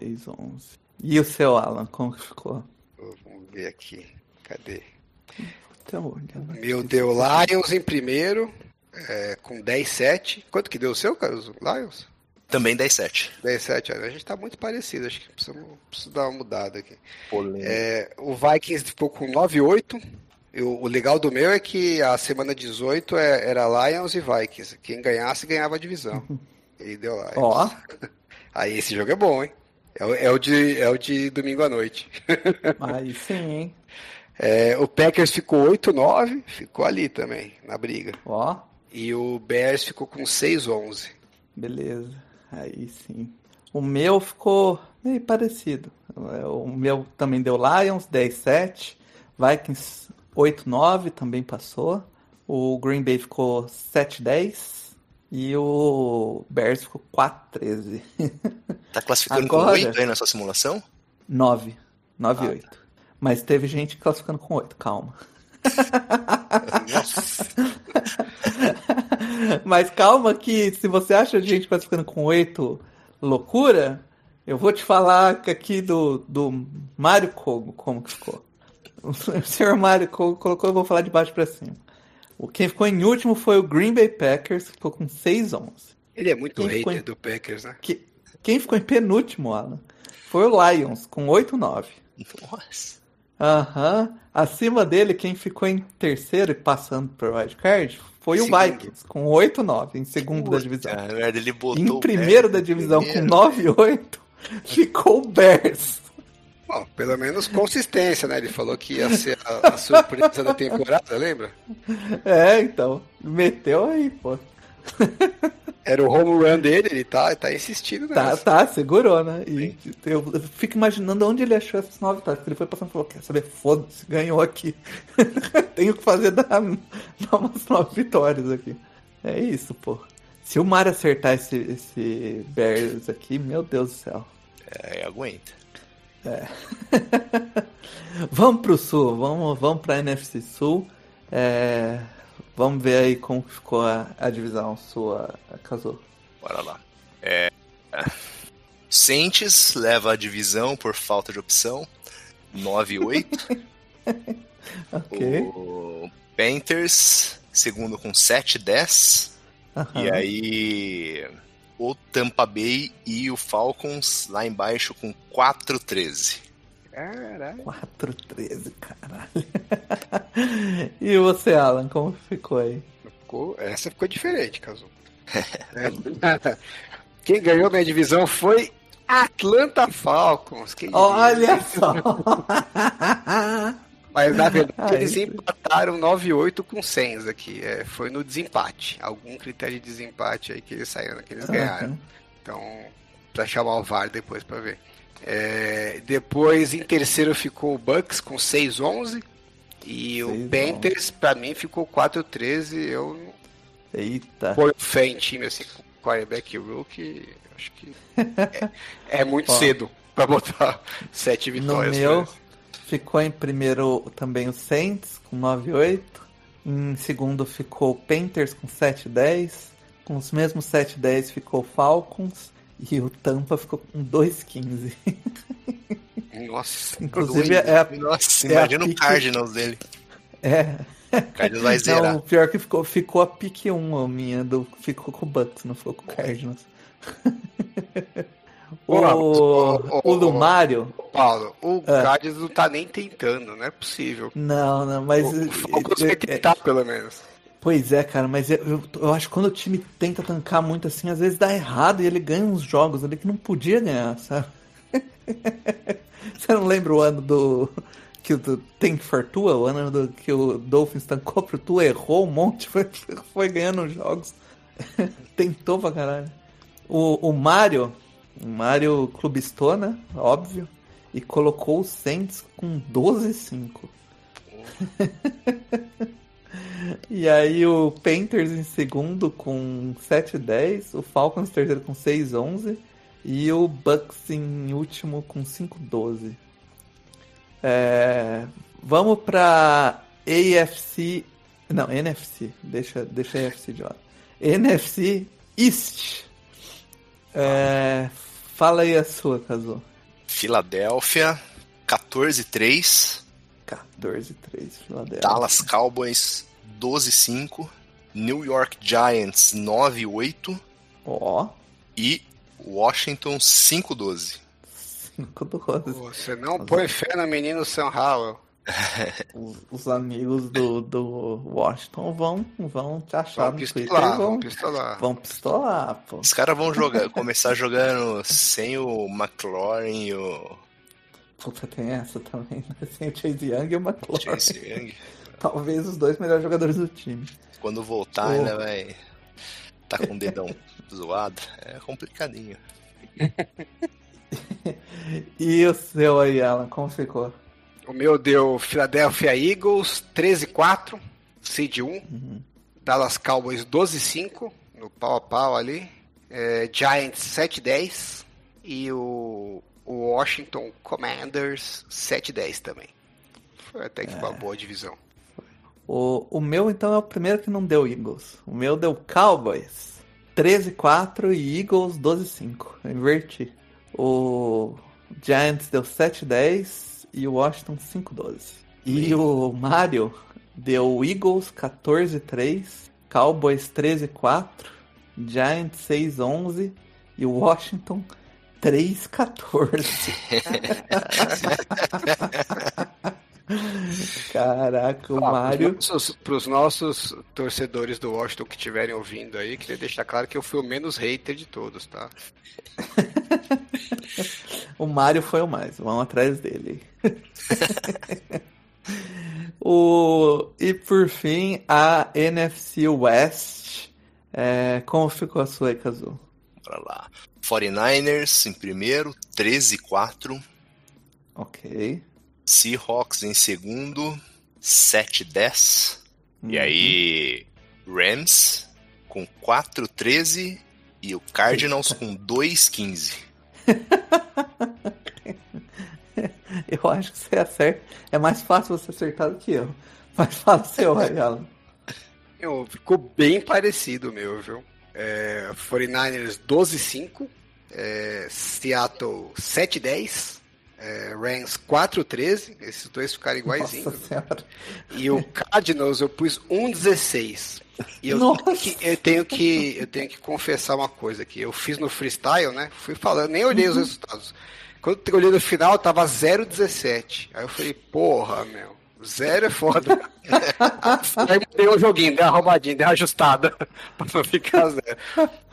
6, 11. E o seu Alan, como que ficou? Vamos ver aqui. Cadê? Então, Meu deu Lions em primeiro, é, com 10-7. Quanto que deu o seu, Carlos? Lions? Também 10-7. 10-7. olha, A gente tá muito parecido, acho que precisamos, preciso dar uma mudada aqui. É, o Vikings ficou com 9-8. Eu- o legal do meu é que a semana 18 é- era Lions e Vikings. Quem ganhasse, ganhava a divisão. E deu Lions. Ó, Aí esse jogo é bom, hein? É o, é o de, é o de domingo à noite. aí sim, hein? É, o Packers ficou 8-9, ficou ali também, na briga. Ó, E o Bears ficou com 6-11. beleza. Aí sim. O meu ficou meio parecido. É, O meu também deu Lions, 10-7. Vikings, 8-9, também passou. O Green Bay ficou 7-10. E o Bears ficou 4-13. Tá classificando Agora- com 8 aí na sua simulação? 9. 9 e 8. Mas teve gente classificando com 8, calma. Nossa. Mas calma que se você acha a gente classificando com 8 loucura, eu vou te falar aqui do, do Mário Kogo como que ficou. O senhor Mário colocou, eu vou falar de baixo pra cima. O quem ficou em último foi o Green Bay Packers, que ficou com 6-11. Ele é muito Quem hater ficou em- do Packers, né? Que, quem ficou em penúltimo, Alan, foi o Lions, com 8-9. Nossa. Aham. Acima dele, quem ficou em terceiro e passando pro wildcard foi o Segundo. Vikings, com 8-9, em segundo da divisão. Puta merda, ele botou Em o primeiro da divisão, primeiro. com 9-8, ficou o Bears. Bom, pelo menos consistência, né? Ele falou que ia ser a, a surpresa da temporada, lembra? É, então, meteu aí, pô. Era o home run dele, ele tá, tá insistindo Tá, nessa. tá, segurou, né? E eu, eu fico imaginando onde ele achou essas nove vitórias. Ele foi passando e falou, quer saber, foda-se, ganhou aqui. Tenho que fazer dar, dar umas nove vitórias aqui. É isso, pô. Se o Mario acertar esse, esse Bears aqui, meu Deus do céu. É, aguenta. Vamos pro Sul, vamos, vamos pra NFC Sul. É, vamos ver aí como ficou a, a divisão sua, Casou. Bora lá. É... Saints leva a divisão por falta de opção. 9-8. Ok. O Panthers, segundo com 7-10. Aham. E aí o Tampa Bay e o Falcons lá embaixo com 4-13. Caralho. 4-13, caralho. e você, Alan, como ficou aí? Ficou- essa ficou diferente, Cazu. É. Quem ganhou minha divisão foi Atlanta Falcons. Olha só! Mas na verdade Ah, eles empataram 9-8 com 100 aqui. É, foi no desempate. Algum critério de desempate aí que eles saíram, que eles ganharam. Aham. Então, pra chamar o VAR depois pra ver. É, depois, em terceiro, ficou o Bucks com 6-11. E o 6-11. Panthers, pra mim, ficou 4-13. Eu Eita. ponho fé em time assim, com quarterback rookie. Acho que é, é muito Ó. cedo pra botar sete No vitórias. meu, né? Ficou em primeiro também o Saints, com 9-8. Em segundo ficou o Panthers com 7-10. Com os mesmos 7-10 ficou Falcons. E o Tampa ficou com 2-15. Nossa, Inclusive, é a, Nossa, É a imagina o pique- Cardinals dele. é, O Cardinals vai zerar. Não, o pior que ficou, ficou a pique 1 a minha, do, ficou com o Bucks, não ficou com o Cardinals. o, ô, ô, o do ô. Mário, Paulo, o É. Não tá nem tentando, não é possível. não, não, mas. O, o Falcons é- tem que é- tentar, pelo menos. Pois é, cara, mas eu, eu, eu acho que quando o time tenta tancar muito assim, às vezes dá errado e ele ganha uns jogos ali que não podia ganhar, sabe? Você não lembra o ano do. Que o do Tank for Tua, o ano do, que o Dolphins tancou pro Tua, errou um monte, foi, foi ganhando os jogos. Tentou pra caralho. O, o Mario, o Mario clubistou, né? Óbvio. E colocou o Saints com 12-5. E aí o Panthers em segundo com 7-10, o Falcons terceiro com 6-11 e o Bucks em último com 5-12. É, vamos pra AFC. Não, NFC. Deixa, deixa a AFC de lado. NFC East. É, fala aí a sua, Kazu. Filadélfia, 14-3. 14-3, Philadelphia. Dallas Cowboys, 12-5. New York Giants, 9-8. Ó, E Washington, 5-12. 5-12. Você não põe fé no menino Sam Howell. Os, os amigos do, do Washington vão, vão te achar Vamos no pistolar, vão, vamos pistolar. vão pistolar, pô. Os caras vão jogar, começar jogando sem o McLaurin e o Puta, tem essa também, né? Sem o Chase Young e o McLaurin. Chase Young. Talvez os dois melhores jogadores do time. Quando voltar, Oh. ainda vai tá com o dedão zoado. É complicadinho. E o seu aí, Alan, como ficou? O meu deu Philadelphia Eagles 13-4, seed 1. Uhum. Dallas Cowboys 12-5, no pau a pau ali. É, Giants 7-10. E o, o Washington Commanders 7-10 também. Foi até que uma boa divisão. O, o meu, então, é o primeiro que não deu Eagles. O meu deu Cowboys 13-4 e Eagles 12-5. Eu inverti. O Giants deu 7-10 e o Washington 5-12. E o Mario deu Eagles 14-3, Cowboys 13-4, Giants 6-11 e o Washington 3-14. Caraca, o Mario. Para os nossos torcedores do Washington que estiverem ouvindo aí, queria deixar claro que eu fui o menos hater de todos, tá? O Mario foi o mais, vamos atrás dele. o... E por fim, a NFC West. É, Como ficou a sua aí, Kazu? Bora lá. 49ers em primeiro, 13-4. Ok. Seahawks em segundo, 7-10. E Uhum. aí, Rams com 4-13 e o Cardinals com 2-15. Eu acho que você acerta. É mais fácil você acertar do que eu. Mas fala o seu aí, Alan. Eu, ficou bem parecido meu, viu? É, 49ers 12-5, é, Seattle 7-10, é, Rams 4-13, esses dois ficaram iguaizinhos. Senhora. E o Cardinals eu pus 1-16. E eu tenho, que, eu, tenho que, eu tenho que confessar uma coisa aqui. Eu fiz no freestyle, né? Fui falando, nem olhei os resultados. Quando eu olhei no final, tava 0-17. Aí eu falei, porra, meu. Zero é foda. Aí mudei o joguinho, dei uma arrumadinha, dei uma ajustada pra não ficar zero.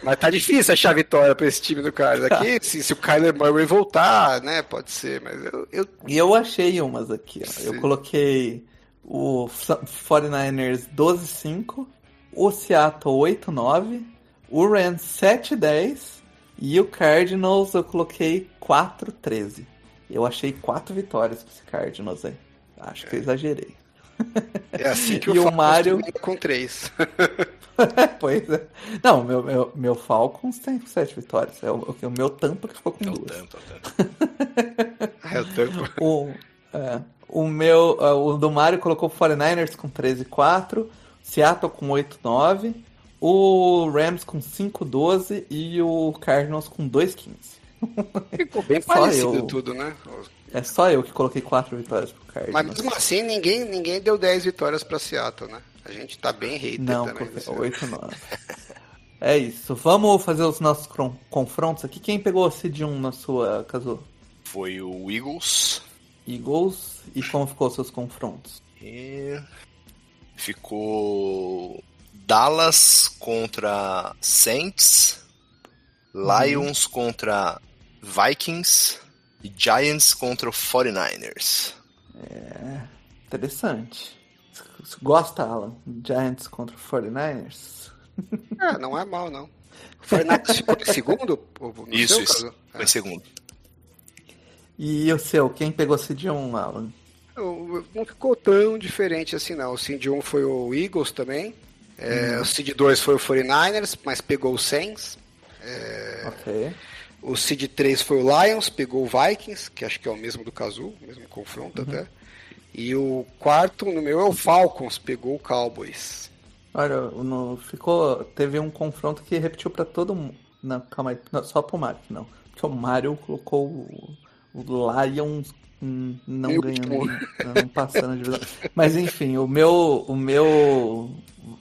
Mas tá difícil achar vitória pra esse time do Carlos. Aqui, se, se o Kyler Murray voltar, né, pode ser, mas eu, eu E eu achei umas aqui, ó. Eu coloquei o F- 49ers 12-5, o Seattle 8-9, o Rams 7-10 e o Cardinals eu coloquei 4-13. Eu achei quatro vitórias pra esse Cardinals aí. Acho que eu exagerei. é assim que E o Mário? com três. pois é. Não, meu, meu, meu Falcons tem sete vitórias. É o, o meu Tampa que ficou com É duas. Tampa, o Tampa. É, O, é, o meu, é, o do Mário colocou o 49ers com 13-4, Seattle com 8-9, o Rams com 5-12 e o Cardinals com 2-15. Ficou bem parecido eu. tudo, né? É só eu que coloquei 4 vitórias pro Cardinals. Mas mesmo assim, ninguém, ninguém deu 10 vitórias pra Seattle, né? A gente tá bem hater Não, também. porque desse- 8 9. É isso. Vamos fazer os nossos confrontos aqui. Quem pegou o Seed 1 na sua, Caso? Foi o Eagles. Eagles. E como ficou os seus confrontos? E ficou Dallas contra Saints, Lions contra Vikings Giants contra o 49ers. Interessante. Você Gosta, Alan? Giants contra 49ers? É, não é mal, não. Foi na ficou em segundo? No Isso, isso. Foi em segundo. E o seu? Quem pegou Seed 1, Alan? Não ficou tão diferente assim, não. O Seed 1 foi o Eagles também. É, O Seed 2 foi o 49ers, mas pegou o Saints. Ok. O Seed 3 foi o Lions, pegou o Vikings, que acho que é o mesmo do Cazu, mesmo confronto até. E o quarto no meu é o Falcons, pegou o Cowboys. Olha, no, ficou. Teve um confronto que repetiu pra todo mundo. Não, calma aí. Não, só pro Mario, não. Porque o Mario colocou o, o Lions hum, não Meu ganhando, Deus. não passando de divisão. Mas enfim, o meu. O meu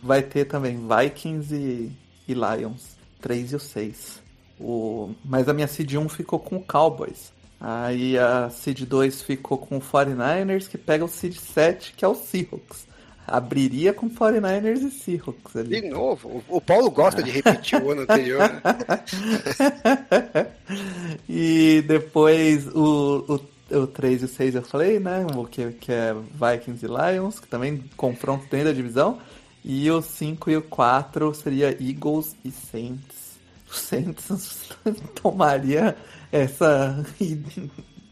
vai ter também Vikings e, e Lions. 3 e o 6. O, mas a minha Seed 1 ficou com o Cowboys. Aí a Seed 2 ficou com o 49ers, que pega o Seed 7, que é o Seahawks. Abriria com 49ers e Seahawks ali. De novo, o- Paulo gosta de repetir o ano anterior, né? e depois o, o, o 3 e o 6 eu falei, né? O que, que é Vikings e Lions, que também confronto dentro da divisão. E o 5 e o 4 seria Eagles e Saints. Saints tomaria essa. e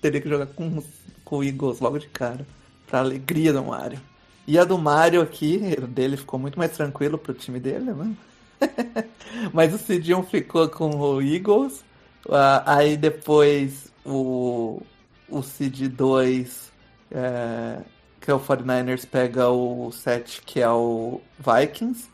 teria que jogar com, com o Eagles logo de cara. Pra alegria do Mario. E a do Mario aqui, dele ficou muito mais tranquilo pro time dele, né? Mas o 1 ficou com o Eagles. ah, aí depois o, o Seed 2, é, que é o 49ers, pega o 7, que é o Vikings.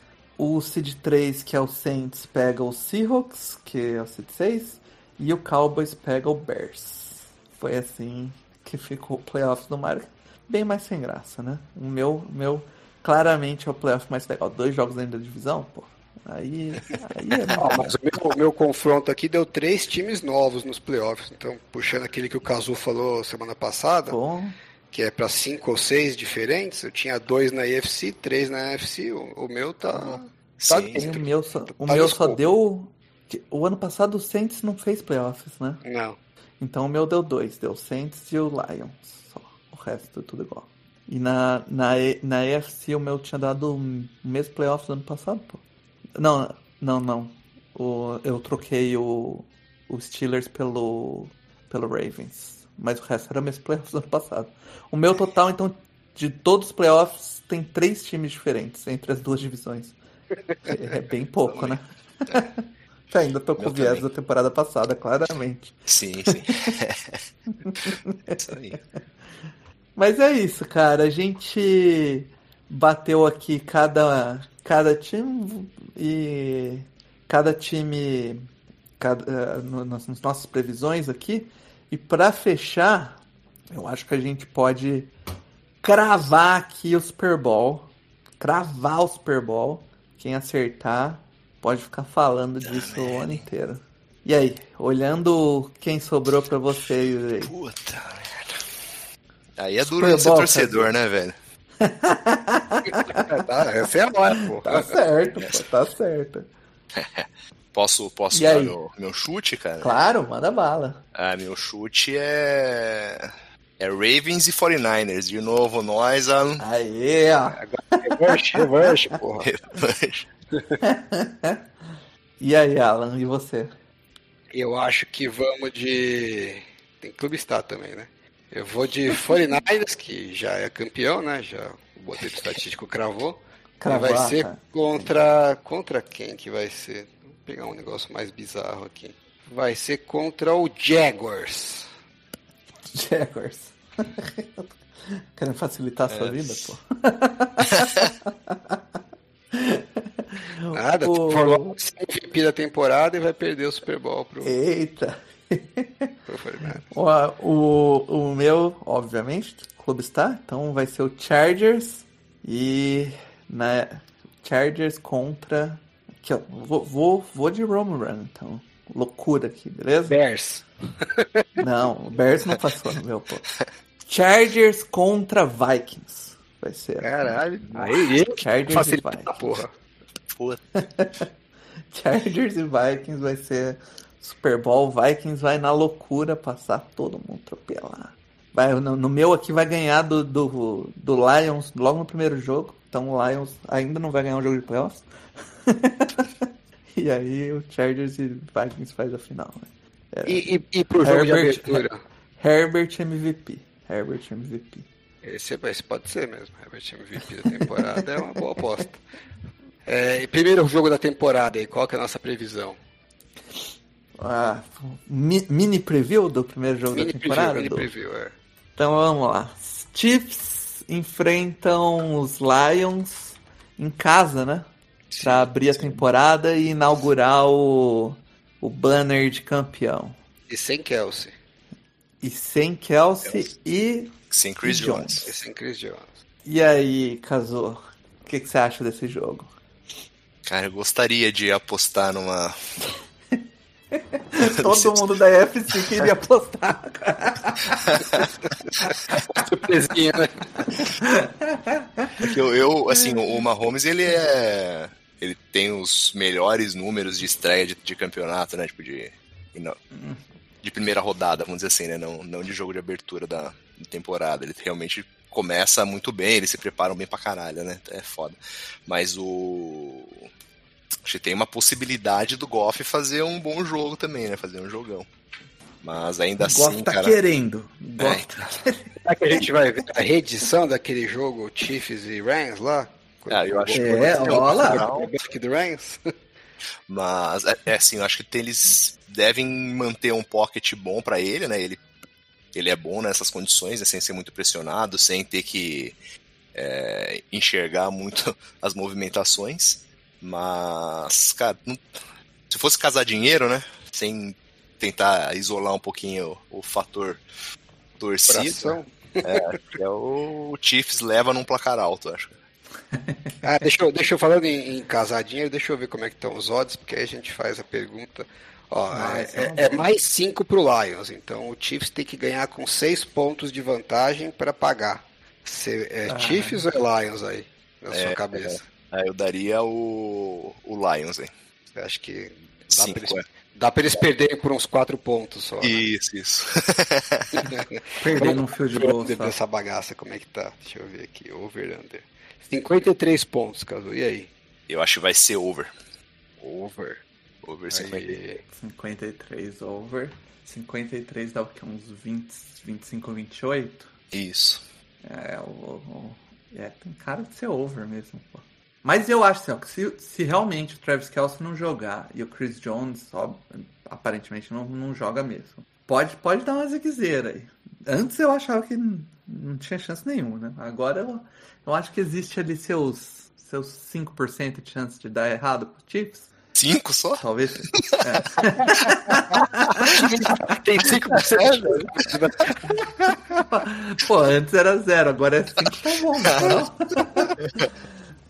O Seed 3, que é o Saints, pega o Seahawks, que é o Seed 6. E o Cowboys pega o Bears. Foi assim que ficou o playoffs do Mario. Bem mais sem graça, né? O meu, meu claramente é o playoff mais legal. Dois jogos dentro da divisão, pô. Aí, aí é Ó, mas o meu, o meu confronto aqui deu três times novos nos playoffs. Então, puxando aquele que o Cazu falou semana passada, bom. Que é para cinco ou seis diferentes, eu tinha dois na IFC, três na NFC. O, o meu tá. tá Sim. E o dentro. meu só, o Tá meu só deu. O ano passado o Saints não fez playoffs, né? Não. Então o meu deu dois, deu o Saints e o Lions. Só. O resto é tudo igual. E na, na, na EFC o meu tinha dado o mesmo playoffs do ano passado, pô. Não, não, não. O, eu troquei o, o Steelers pelo, pelo Ravens. Mas o resto era o mesmo playoffs do ano passado. O meu total, então, de todos os playoffs, tem três times diferentes entre as duas divisões. É, é bem pouco, né? Ainda tô com o viés da temporada passada, claramente. Sim, sim. Isso aí. Mas é isso, cara. A gente bateu aqui cada, cada time e cada time cada, nas nas nossas previsões aqui. E pra fechar, eu acho que a gente pode cravar aqui o Super Bowl. Cravar o Super Bowl. Quem acertar pode ficar falando disso o ano inteiro. E aí, olhando quem sobrou pra vocês aí. Puta merda. Aí é duro Super de ser Bowl, torcedor, né, velho? Tá, essa é a hora, pô. Tá certo, pô, tá certo. Posso, posso E dar aí? meu, meu chute, cara? Claro, manda bala. Ah, meu chute é. É Ravens e 49ers. De novo, nós, Alan. Aê, ó. Revanche, revanche, porra. E aí, Alan, e você? Eu acho que vamos de. Tem Clube Star também, né? Eu vou de 49ers, que já é campeão, né? Já o botei do estatístico cravou. E Cravar, vai ser contra. Contra quem que vai ser? Vou pegar um negócio mais bizarro aqui. Vai ser contra o Jaguars. Jaguars. Querendo facilitar a É. sua vida, pô. Nada, O- formou MVP da temporada e vai perder o Super Bowl pro, Eita. pro 49ers. O, o, o meu, obviamente, clube está, então vai ser o Chargers e na Chargers contra. Aqui, ó, vou, vou, vou de Rome Run, então. Loucura aqui, beleza? Bears. Não, o Bears não passou no meu, pô. Chargers contra Vikings. Vai ser. Caralho. Aí, Chargers facilita e Vikings. porra. Chargers e Vikings vai ser Super Bowl. Vikings vai na loucura passar todo mundo atropelar. Vai, no, no meu aqui vai ganhar do, do, do Lions logo no primeiro jogo. Então o Lions ainda não vai ganhar um jogo de playoffs. e aí o Chargers e Vikings faz a final. né? E, e, e pro jogo de Herbert- abertura? Herbert MVP. Herbert MVP. Esse, esse pode ser mesmo. Herbert MVP da temporada é uma boa aposta. É, e primeiro jogo da temporada aí, qual que é a nossa previsão? Ah, mi- mini preview do primeiro jogo Mini da preview, temporada? mini do- preview, é. Então vamos lá. Chiefs enfrentam os Lions em casa, né? Pra abrir a temporada e inaugurar o, o banner de campeão. E sem Kelsey. E sem Kelsey e. sem Chris E Jones. E sem Chris Jones. E aí, Kazu? O que, que você acha desse jogo? Cara, eu gostaria de apostar numa. Todo mundo da UFC queria apostar. Surpresinha, né? Porque eu, eu, assim, o Mahomes, ele é. Ele tem os melhores números de estreia de, de campeonato, né? Tipo, de. e não- de primeira rodada, vamos dizer assim, né? Não, não de jogo de abertura da, da temporada. Ele realmente começa muito bem, eles se preparam bem pra caralho, né? É foda. Mas o. Acho que tem uma possibilidade do Goff fazer um bom jogo também, né? Fazer um jogão. Mas ainda O Goff assim, tá cara. querendo. O É, Goff tá Será que a gente vai ver a reedição daquele jogo Chiefs e Rams lá? Ah, eu acho que É. Quarterback do Rams? Mas, é, é assim, eu acho que eles devem manter um pocket bom pra ele, né? Ele, ele é bom nessas condições, né? sem ser muito pressionado, sem ter que é, enxergar muito as movimentações. Mas, cara, não- se fosse casar dinheiro, né? Sem tentar isolar um pouquinho o, o fator torcida, Coração. é, o Chiefs leva num placar alto, eu acho. Ah, deixa eu, deixa eu falando em, em casar dinheiro, deixa eu ver como é que estão os odds, porque aí a gente faz a pergunta. Ó, Ah, é, essa é é boa. mais 5 pro Lions, então o Chiefs tem que ganhar com 6 pontos de vantagem para pagar. Cê, é Ah. Chiefs ou é Lions aí, na sua cabeça? Aí eu daria o, o Lions, hein? Você acha que dá Cinco, pra, eles, é. dá pra eles perderem por uns 4 pontos só? né? Isso, isso. perdendo um fio de só. dessa bagaça, como é que tá? Deixa eu ver aqui, over under. 53 pontos, Caso. E aí? Eu acho que vai ser over. Over. Over 50. Aí, 53 over. 53 dá o que? Uns 20, 25, 28? Isso. É, o, o- é, tem cara de ser over mesmo, pô. Mas eu acho assim, ó, que se, se realmente o Travis Kelce não jogar e o Chris Jones, ó, aparentemente não, não joga mesmo, pode, pode dar uma ziquezeira aí. Antes eu achava que não tinha chance nenhuma, né? Agora eu, eu acho que existe ali seus, seus 5% de chance de dar errado pro Chiefs. Cinco só? Talvez. Tem 5%? Pô, antes era zero, agora é 5, tá bom, não?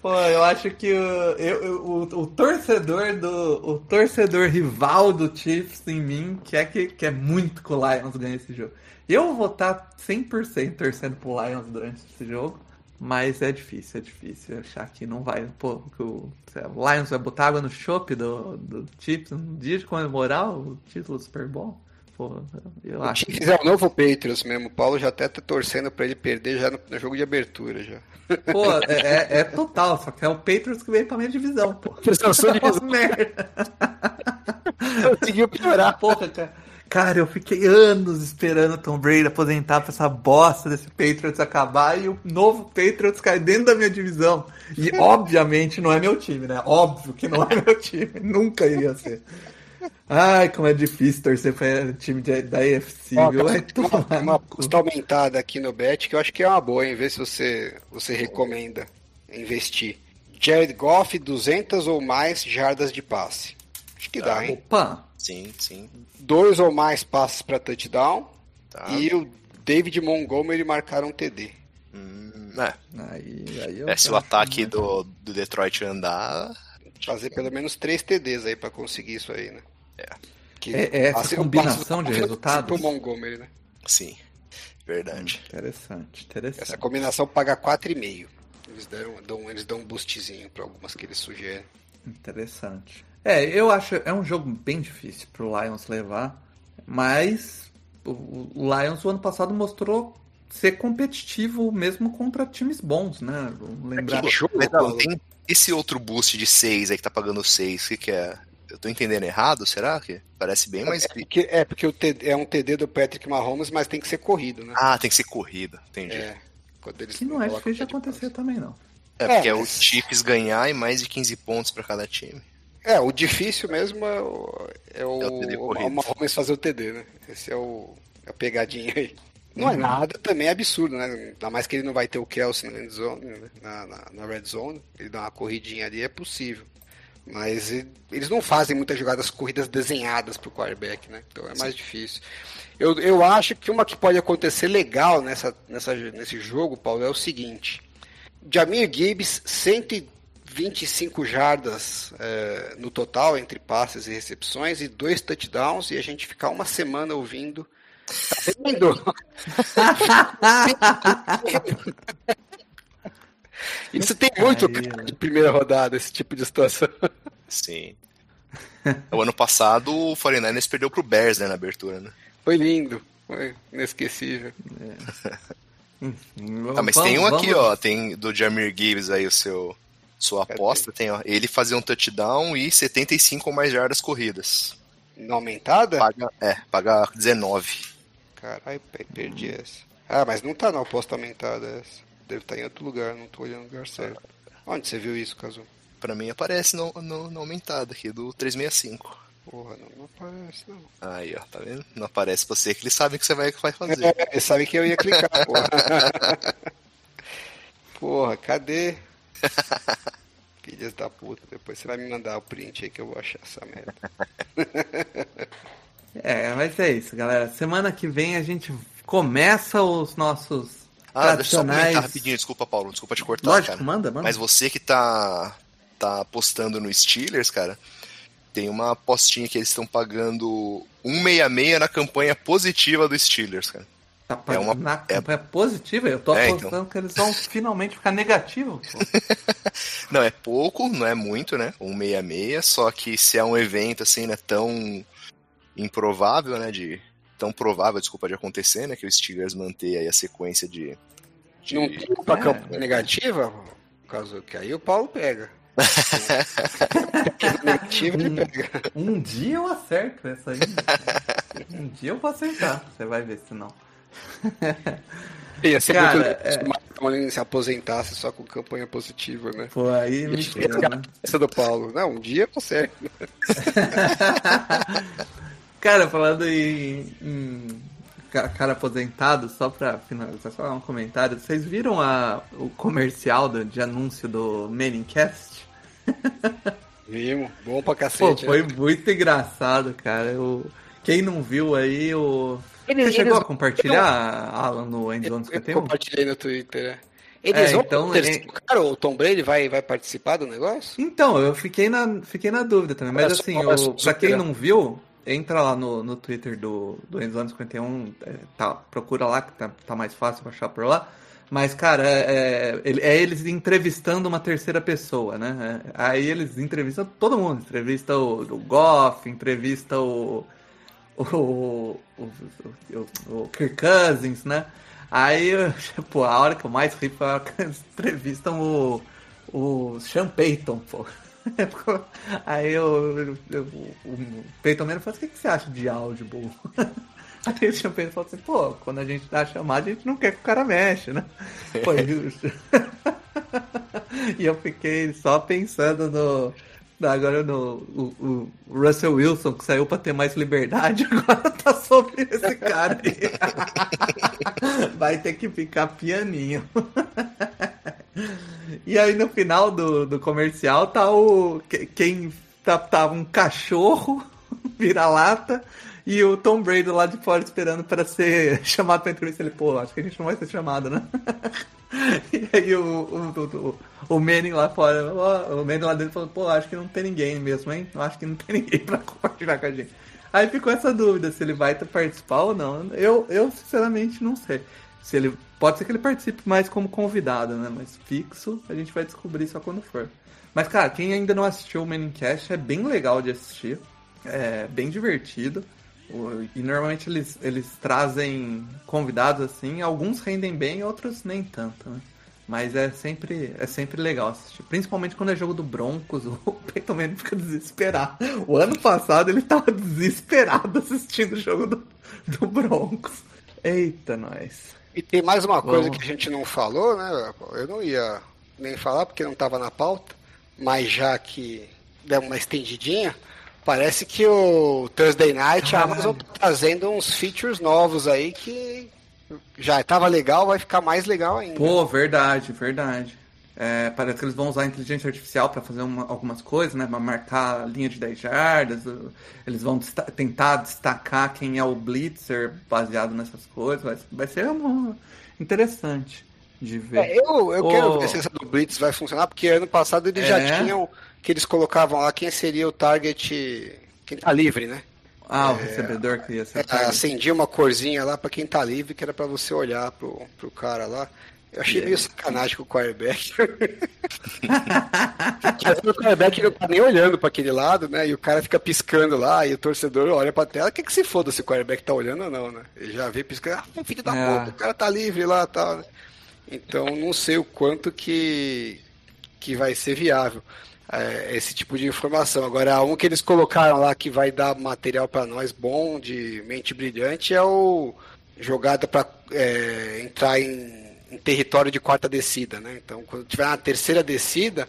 Pô, eu acho que o, eu, eu- o, o torcedor do. O torcedor rival do Chiefs em mim quer que quer muito que o Lions ganhe esse jogo. Eu vou estar 100% torcendo pro Lions durante esse jogo, mas é difícil, é difícil achar que não vai. Pô, que o, o Lions vai botar água no chope do, do Chiefs no dia de comemorar o título do Super Bowl. Pô, eu O acho. Chiefs é o novo Patriots mesmo. O Paulo já até tá torcendo pra ele perder já no, no jogo de abertura já. Pô, é, é- é total, só que é o Patriots que veio pra minha divisão, pô. Prestação de merda. Conseguiu piorar. Porra, cara. Cara, eu fiquei anos esperando o Tom Brady aposentar pra essa bosta desse Patriots acabar e o novo Patriots cai dentro da minha divisão. E obviamente não é meu time, né? Óbvio que não é meu time. Nunca iria ser. Ai, como é difícil torcer pra time de- da AFC, Ó, viu? Vai tem uma, uma cu. custa aumentada aqui no Bet que eu acho que é uma boa, hein? Ver se você, você recomenda investir. Jared Goff, 200 ou mais jardas de passe. Acho que dá, hein? Opa! Sim, sim. Dois ou mais passes para touchdown. Tá. E o David Montgomery marcaram um TD. Hum, é. Aí, aí eu É, se o ataque muito- do, do Detroit andar. Fazer pelo menos três TDs aí para conseguir isso aí, né? É. Que É- é essa o combinação de resultados? Pro Montgomery, né? Sim. Verdade. Interessante, interessante. Essa combinação paga 4,5. Eles, deram, dão, eles dão um boostzinho para algumas que eles sugerem. Interessante. É, eu acho é um jogo bem difícil pro Lions levar, mas o, Lions o ano passado mostrou ser competitivo mesmo contra times bons, né? Vamos Lembrar. Que jogo, tem esse outro boost de 6 aí que tá pagando 6. O que, que é? Eu tô entendendo errado, será? que Parece bem mais. É porque, é porque o TD é um TD do Patrick Mahomes, mas tem que ser corrido, né? Ah, tem que ser corrida. Entendi. É, É. Quando eles Que não é difícil de acontecer também, não. porque é, É, o Chiefs ganhar e mais de 15 pontos pra cada time. É, o difícil mesmo é o, é o, É o o. Mahomes fazer o TD, né? Esse é o é a pegadinha aí. Não é nada também absurdo, né? Ainda mais que ele não vai ter o Kelsey na, red zone, né? na, na, na red zone. Ele dá uma corridinha ali, é possível. Mas eles não fazem muitas jogadas corridas desenhadas pro quarterback, né? Então é mais difícil. Eu, eu acho que uma que pode acontecer legal nessa, nessa, nesse jogo, Paulo, é o seguinte. Jamir Gibbs, 125 jardas é, no total, entre passes e recepções, e dois touchdowns, e a gente ficar uma semana ouvindo. Tá vendo? Isso tem muito né? de primeira rodada, esse tipo de situação. Sim. o ano passado o 49ers perdeu pro Bears, né, na abertura, né? Foi lindo, foi inesquecível. Ah, mas tem um aqui, ó. Tem do Jamir Gibbs aí, o seu. Sua aposta, tem, ó. Ele fazer um touchdown e 75 ou mais jardas corridas. Na aumentada? Paga, é, paga 19. Caralho, pe- perdi essa. Ah, mas não tá na aposta aumentada essa. Deve estar em outro lugar, não tô olhando o lugar certo. Onde você viu isso, Cazu? Pra mim aparece no, no, no aumentado aqui, do 365. Porra, não, não aparece, não. Aí, ó, tá vendo? Não aparece você que eles sabem que você vai, que vai fazer. É, eles sabem que eu ia clicar, porra. porra, cadê? Filhas da puta, depois você vai me mandar o print aí que eu vou achar essa merda. É, mas é isso, galera. Semana que vem a gente começa os nossos Ah, deixa eu só tradicionais. comentar rapidinho, desculpa, Paulo, desculpa te cortar, Lógico, cara. manda, manda. Mas você que tá, tá apostando no Steelers, cara, tem uma apostinha que eles estão pagando 166 na campanha positiva do Steelers, cara. Tá pra- é uma- na é- campanha positiva, eu tô É, apostando então. que eles vão finalmente ficar negativos. Não, é pouco, não é muito, né? 166, só que se é um evento assim, né, tão improvável, né, de tão provável, desculpa, de acontecer, né, que o Steelers manter aí a sequência de, de- Não tem pra É. campanha negativa? Caso que aí o Paulo pega. pega. Um dia eu acerto essa aí. Um dia eu vou acertar, você vai ver se não. Ia ser Cara, muito é- se o se aposentasse só com campanha positiva, né? Pô, aí me ferrou, ficar né? do Paulo. Não, um dia acerto. Cara, falando em, em ca- cara aposentado, só pra finalizar, só um comentário. Vocês viram a, o comercial do- de anúncio do Manningcast? Vimos, bom pra Pô, cacete. foi né? muito engraçado, cara. Eu, quem não viu aí, o... Eles- Você chegou eles- a compartilhar, Alan, no Endzone Eu 51? compartilhei no Twitter. é. Eles É, vão então, ter- Cara, o Tom Brady vai, vai participar do negócio? Então, eu fiquei na, fiquei na dúvida também. Mas assim, só, pra quem não viu, entra lá no, no Twitter do, do Endzone 51, é, tá, procura lá que tá, tá mais fácil achar por lá. Mas, cara, é, é, é eles entrevistando uma terceira pessoa, né? É, aí eles entrevistam todo mundo. Entrevista o, o Goff, entrevista o, o, o, o, Kirk Cousins, né? Aí, pô, a hora que eu mais ri foi a hora que eles entrevistam o, o Sean Payton, pô. Aí eu, eu- o Peyton Manning falou assim, o que que você acha de Audible? Aí o Sean Payton falou assim, pô, quando a gente dá a chamada, a gente não quer que o cara mexe, né? Pô, e eu fiquei só pensando no... Agora no o, o Russell Wilson, que saiu pra ter mais liberdade, agora tá sobre esse cara aí. Vai ter que ficar pianinho. E aí no final do, do comercial tá o. que- Quem tá, tá um cachorro, vira-lata, e o Tom Brady lá de fora esperando para ser chamado pra entrevista. Ele, pô, acho que a gente não vai ser chamado, né? E aí o, o, o, o Manning lá fora, o Manning lá dentro falou, pô, acho que não tem ninguém mesmo, hein? Acho que não tem ninguém pra compartilhar com a gente. Aí ficou essa dúvida se ele vai participar ou não. Eu, eu sinceramente não sei. Se ele pode ser que ele participe mais como convidado, né? Mas fixo a gente vai descobrir só quando for. Mas cara, quem ainda não assistiu o Manicast é bem legal de assistir, é bem divertido. E normalmente eles, eles trazem convidados assim, alguns rendem bem, outros nem tanto, né? Mas é sempre, é sempre legal assistir. Principalmente quando é jogo do Broncos, o Peyton Manning fica desesperado. O ano passado ele tava desesperado assistindo o jogo do, do Broncos. Eita, nós. E tem mais uma coisa Vamos. que a gente não falou, né? Eu não ia nem falar porque não estava na pauta, mas já que deu uma estendidinha, parece que o Thursday Night a Caralho. Amazon tá trazendo uns features novos aí que já estava legal, vai ficar mais legal ainda. Pô, verdade, verdade. É, parece que eles vão usar a inteligência artificial para fazer uma- algumas coisas, né? Pra marcar a linha de 10 jardas. Eles vão desta- tentar destacar quem é o blitzer baseado nessas coisas. Vai, vai ser uma- interessante de ver. É, eu eu Ô. quero ver se essa do Blitz vai funcionar, porque ano passado eles já É. tinham que eles colocavam lá quem seria o target, quem tá livre, né? Ah, o recebedor que ia ser. É, acendia uma corzinha lá pra quem tá livre, que era pra você olhar pro, pro cara lá. Eu achei meio sacanagem com o quarterback. O quarterback não tá nem olhando pra aquele lado, né? E o cara fica piscando lá, e o torcedor olha pra tela. Que que se foda se o quarterback tá olhando ou não, né? Ele já vê piscando, ah, filho da É. puta, o cara tá livre lá e tal, né? Então não sei o quanto que, que vai ser viável é, esse tipo de informação. Agora, um que eles colocaram lá que vai dar material pra nós bom, de mente brilhante, é o jogada pra é, entrar em, em território de quarta descida, né? Então, quando tiver na terceira descida,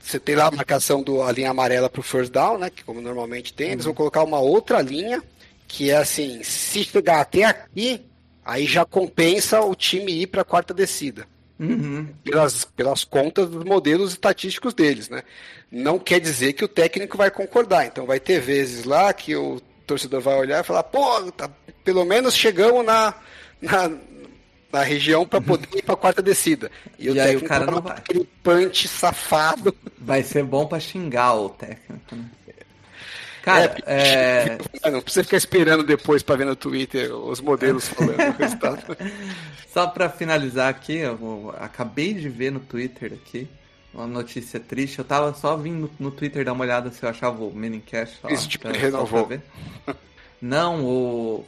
você tem lá a marcação do a linha amarela pro first down, né? Que como normalmente tem, eles vão colocar uma outra linha que é assim, se chegar até aqui, aí já compensa o time ir para a quarta descida Uhum. pelas, pelas contas dos modelos estatísticos deles, né? Não quer dizer que o técnico vai concordar. Então vai ter vezes lá que o torcedor vai olhar e falar, pô, tá- pelo menos chegamos na, na, na região para poder ir para a quarta descida. E aí o cara vai não dar vai. aquele punch safado. Vai ser bom pra xingar o técnico, né? Cara, É, é, Não precisa ficar esperando depois para ver no Twitter os modelos falando o resultado. Só pra finalizar aqui, eu acabei de ver no Twitter aqui uma notícia triste. Eu tava só vindo no Twitter dar uma olhada se eu achava o Minicash lá. Esse tipo renovou. Não, o.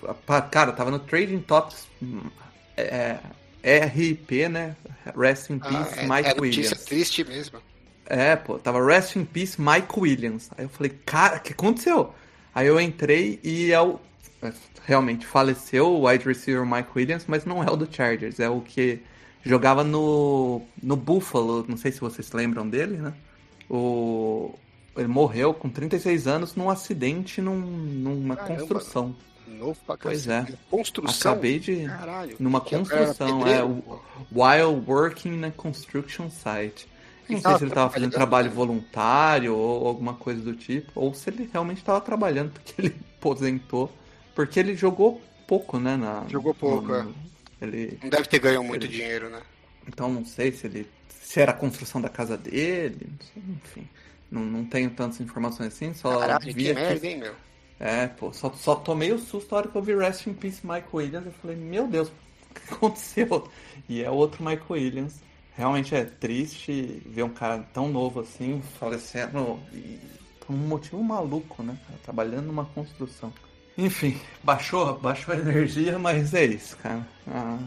Cara, tava no Trading Topics hum, é, RIP, né? Rest in Peace, Ah, é, Mike é notícia Williams. triste mesmo. É, pô, tava Rest in Peace Mike Williams. Aí eu falei, cara, o que aconteceu? Aí eu entrei e é o. Realmente faleceu o wide receiver Mike Williams, mas não é o do Chargers, é o que jogava no, no Buffalo. Não sei se vocês lembram dele, né? O, ele morreu com 36 anos num acidente num, numa Caramba. construção. Novo pra Pois cacete. Construção. Acabei de. Caralho. Numa Que- era construção, é. pedreiro, o-. While working na construction site. Não sei se ele estava fazendo trabalho voluntário ou alguma coisa do tipo, ou se ele realmente estava trabalhando porque ele aposentou. Porque ele jogou pouco, né? Na, Jogou pouco, no- Ele, Não deve ter ganho muito Ele- dinheiro, né? então não sei se ele. Se era a construção da casa dele, não sei, enfim. Não, não tenho tantas informações assim, só Caralho, vi que merda, hein, meu? é, pô, só, só tomei o susto na hora que eu vi Rest in Peace Mike Williams. Eu falei, meu Deus, o que aconteceu? E é outro Mike Williams. Realmente é triste ver um cara tão novo assim, falecendo e por um motivo maluco, né? cara? Trabalhando numa construção. Enfim, baixou, baixou a energia, mas é isso, cara. Ah,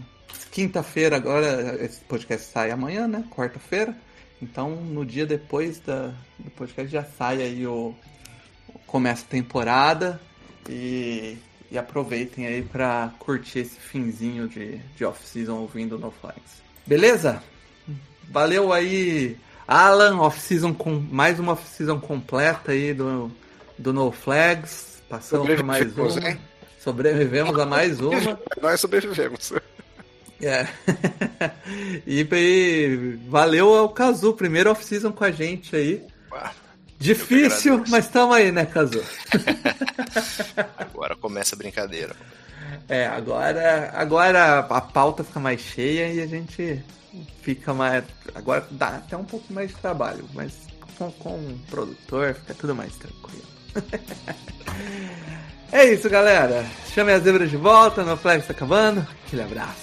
Quinta-feira agora, esse podcast sai amanhã, né? Quarta-feira. Então, no dia depois da, do podcast já sai aí o, começa a temporada e, e aproveitem aí pra curtir esse finzinho de, de off-season ouvindo No Flags. Beleza? Valeu aí, Alan, off-season com mais uma off-season completa aí do, do No Flags. Passamos por mais uma. hein? Sobrevivemos a mais uma. Nós sobrevivemos. É. e, e valeu ao Kazu, primeiro off-season com a gente aí. Difícil, mas tamo aí, né, Kazu? agora começa a brincadeira. É, agora, agora a pauta fica mais cheia e a gente fica mais. Agora dá até um pouco mais de trabalho, mas com, com o produtor fica tudo mais tranquilo. é isso, galera. Chame as zebras de volta, meu flash tá acabando. Aquele abraço.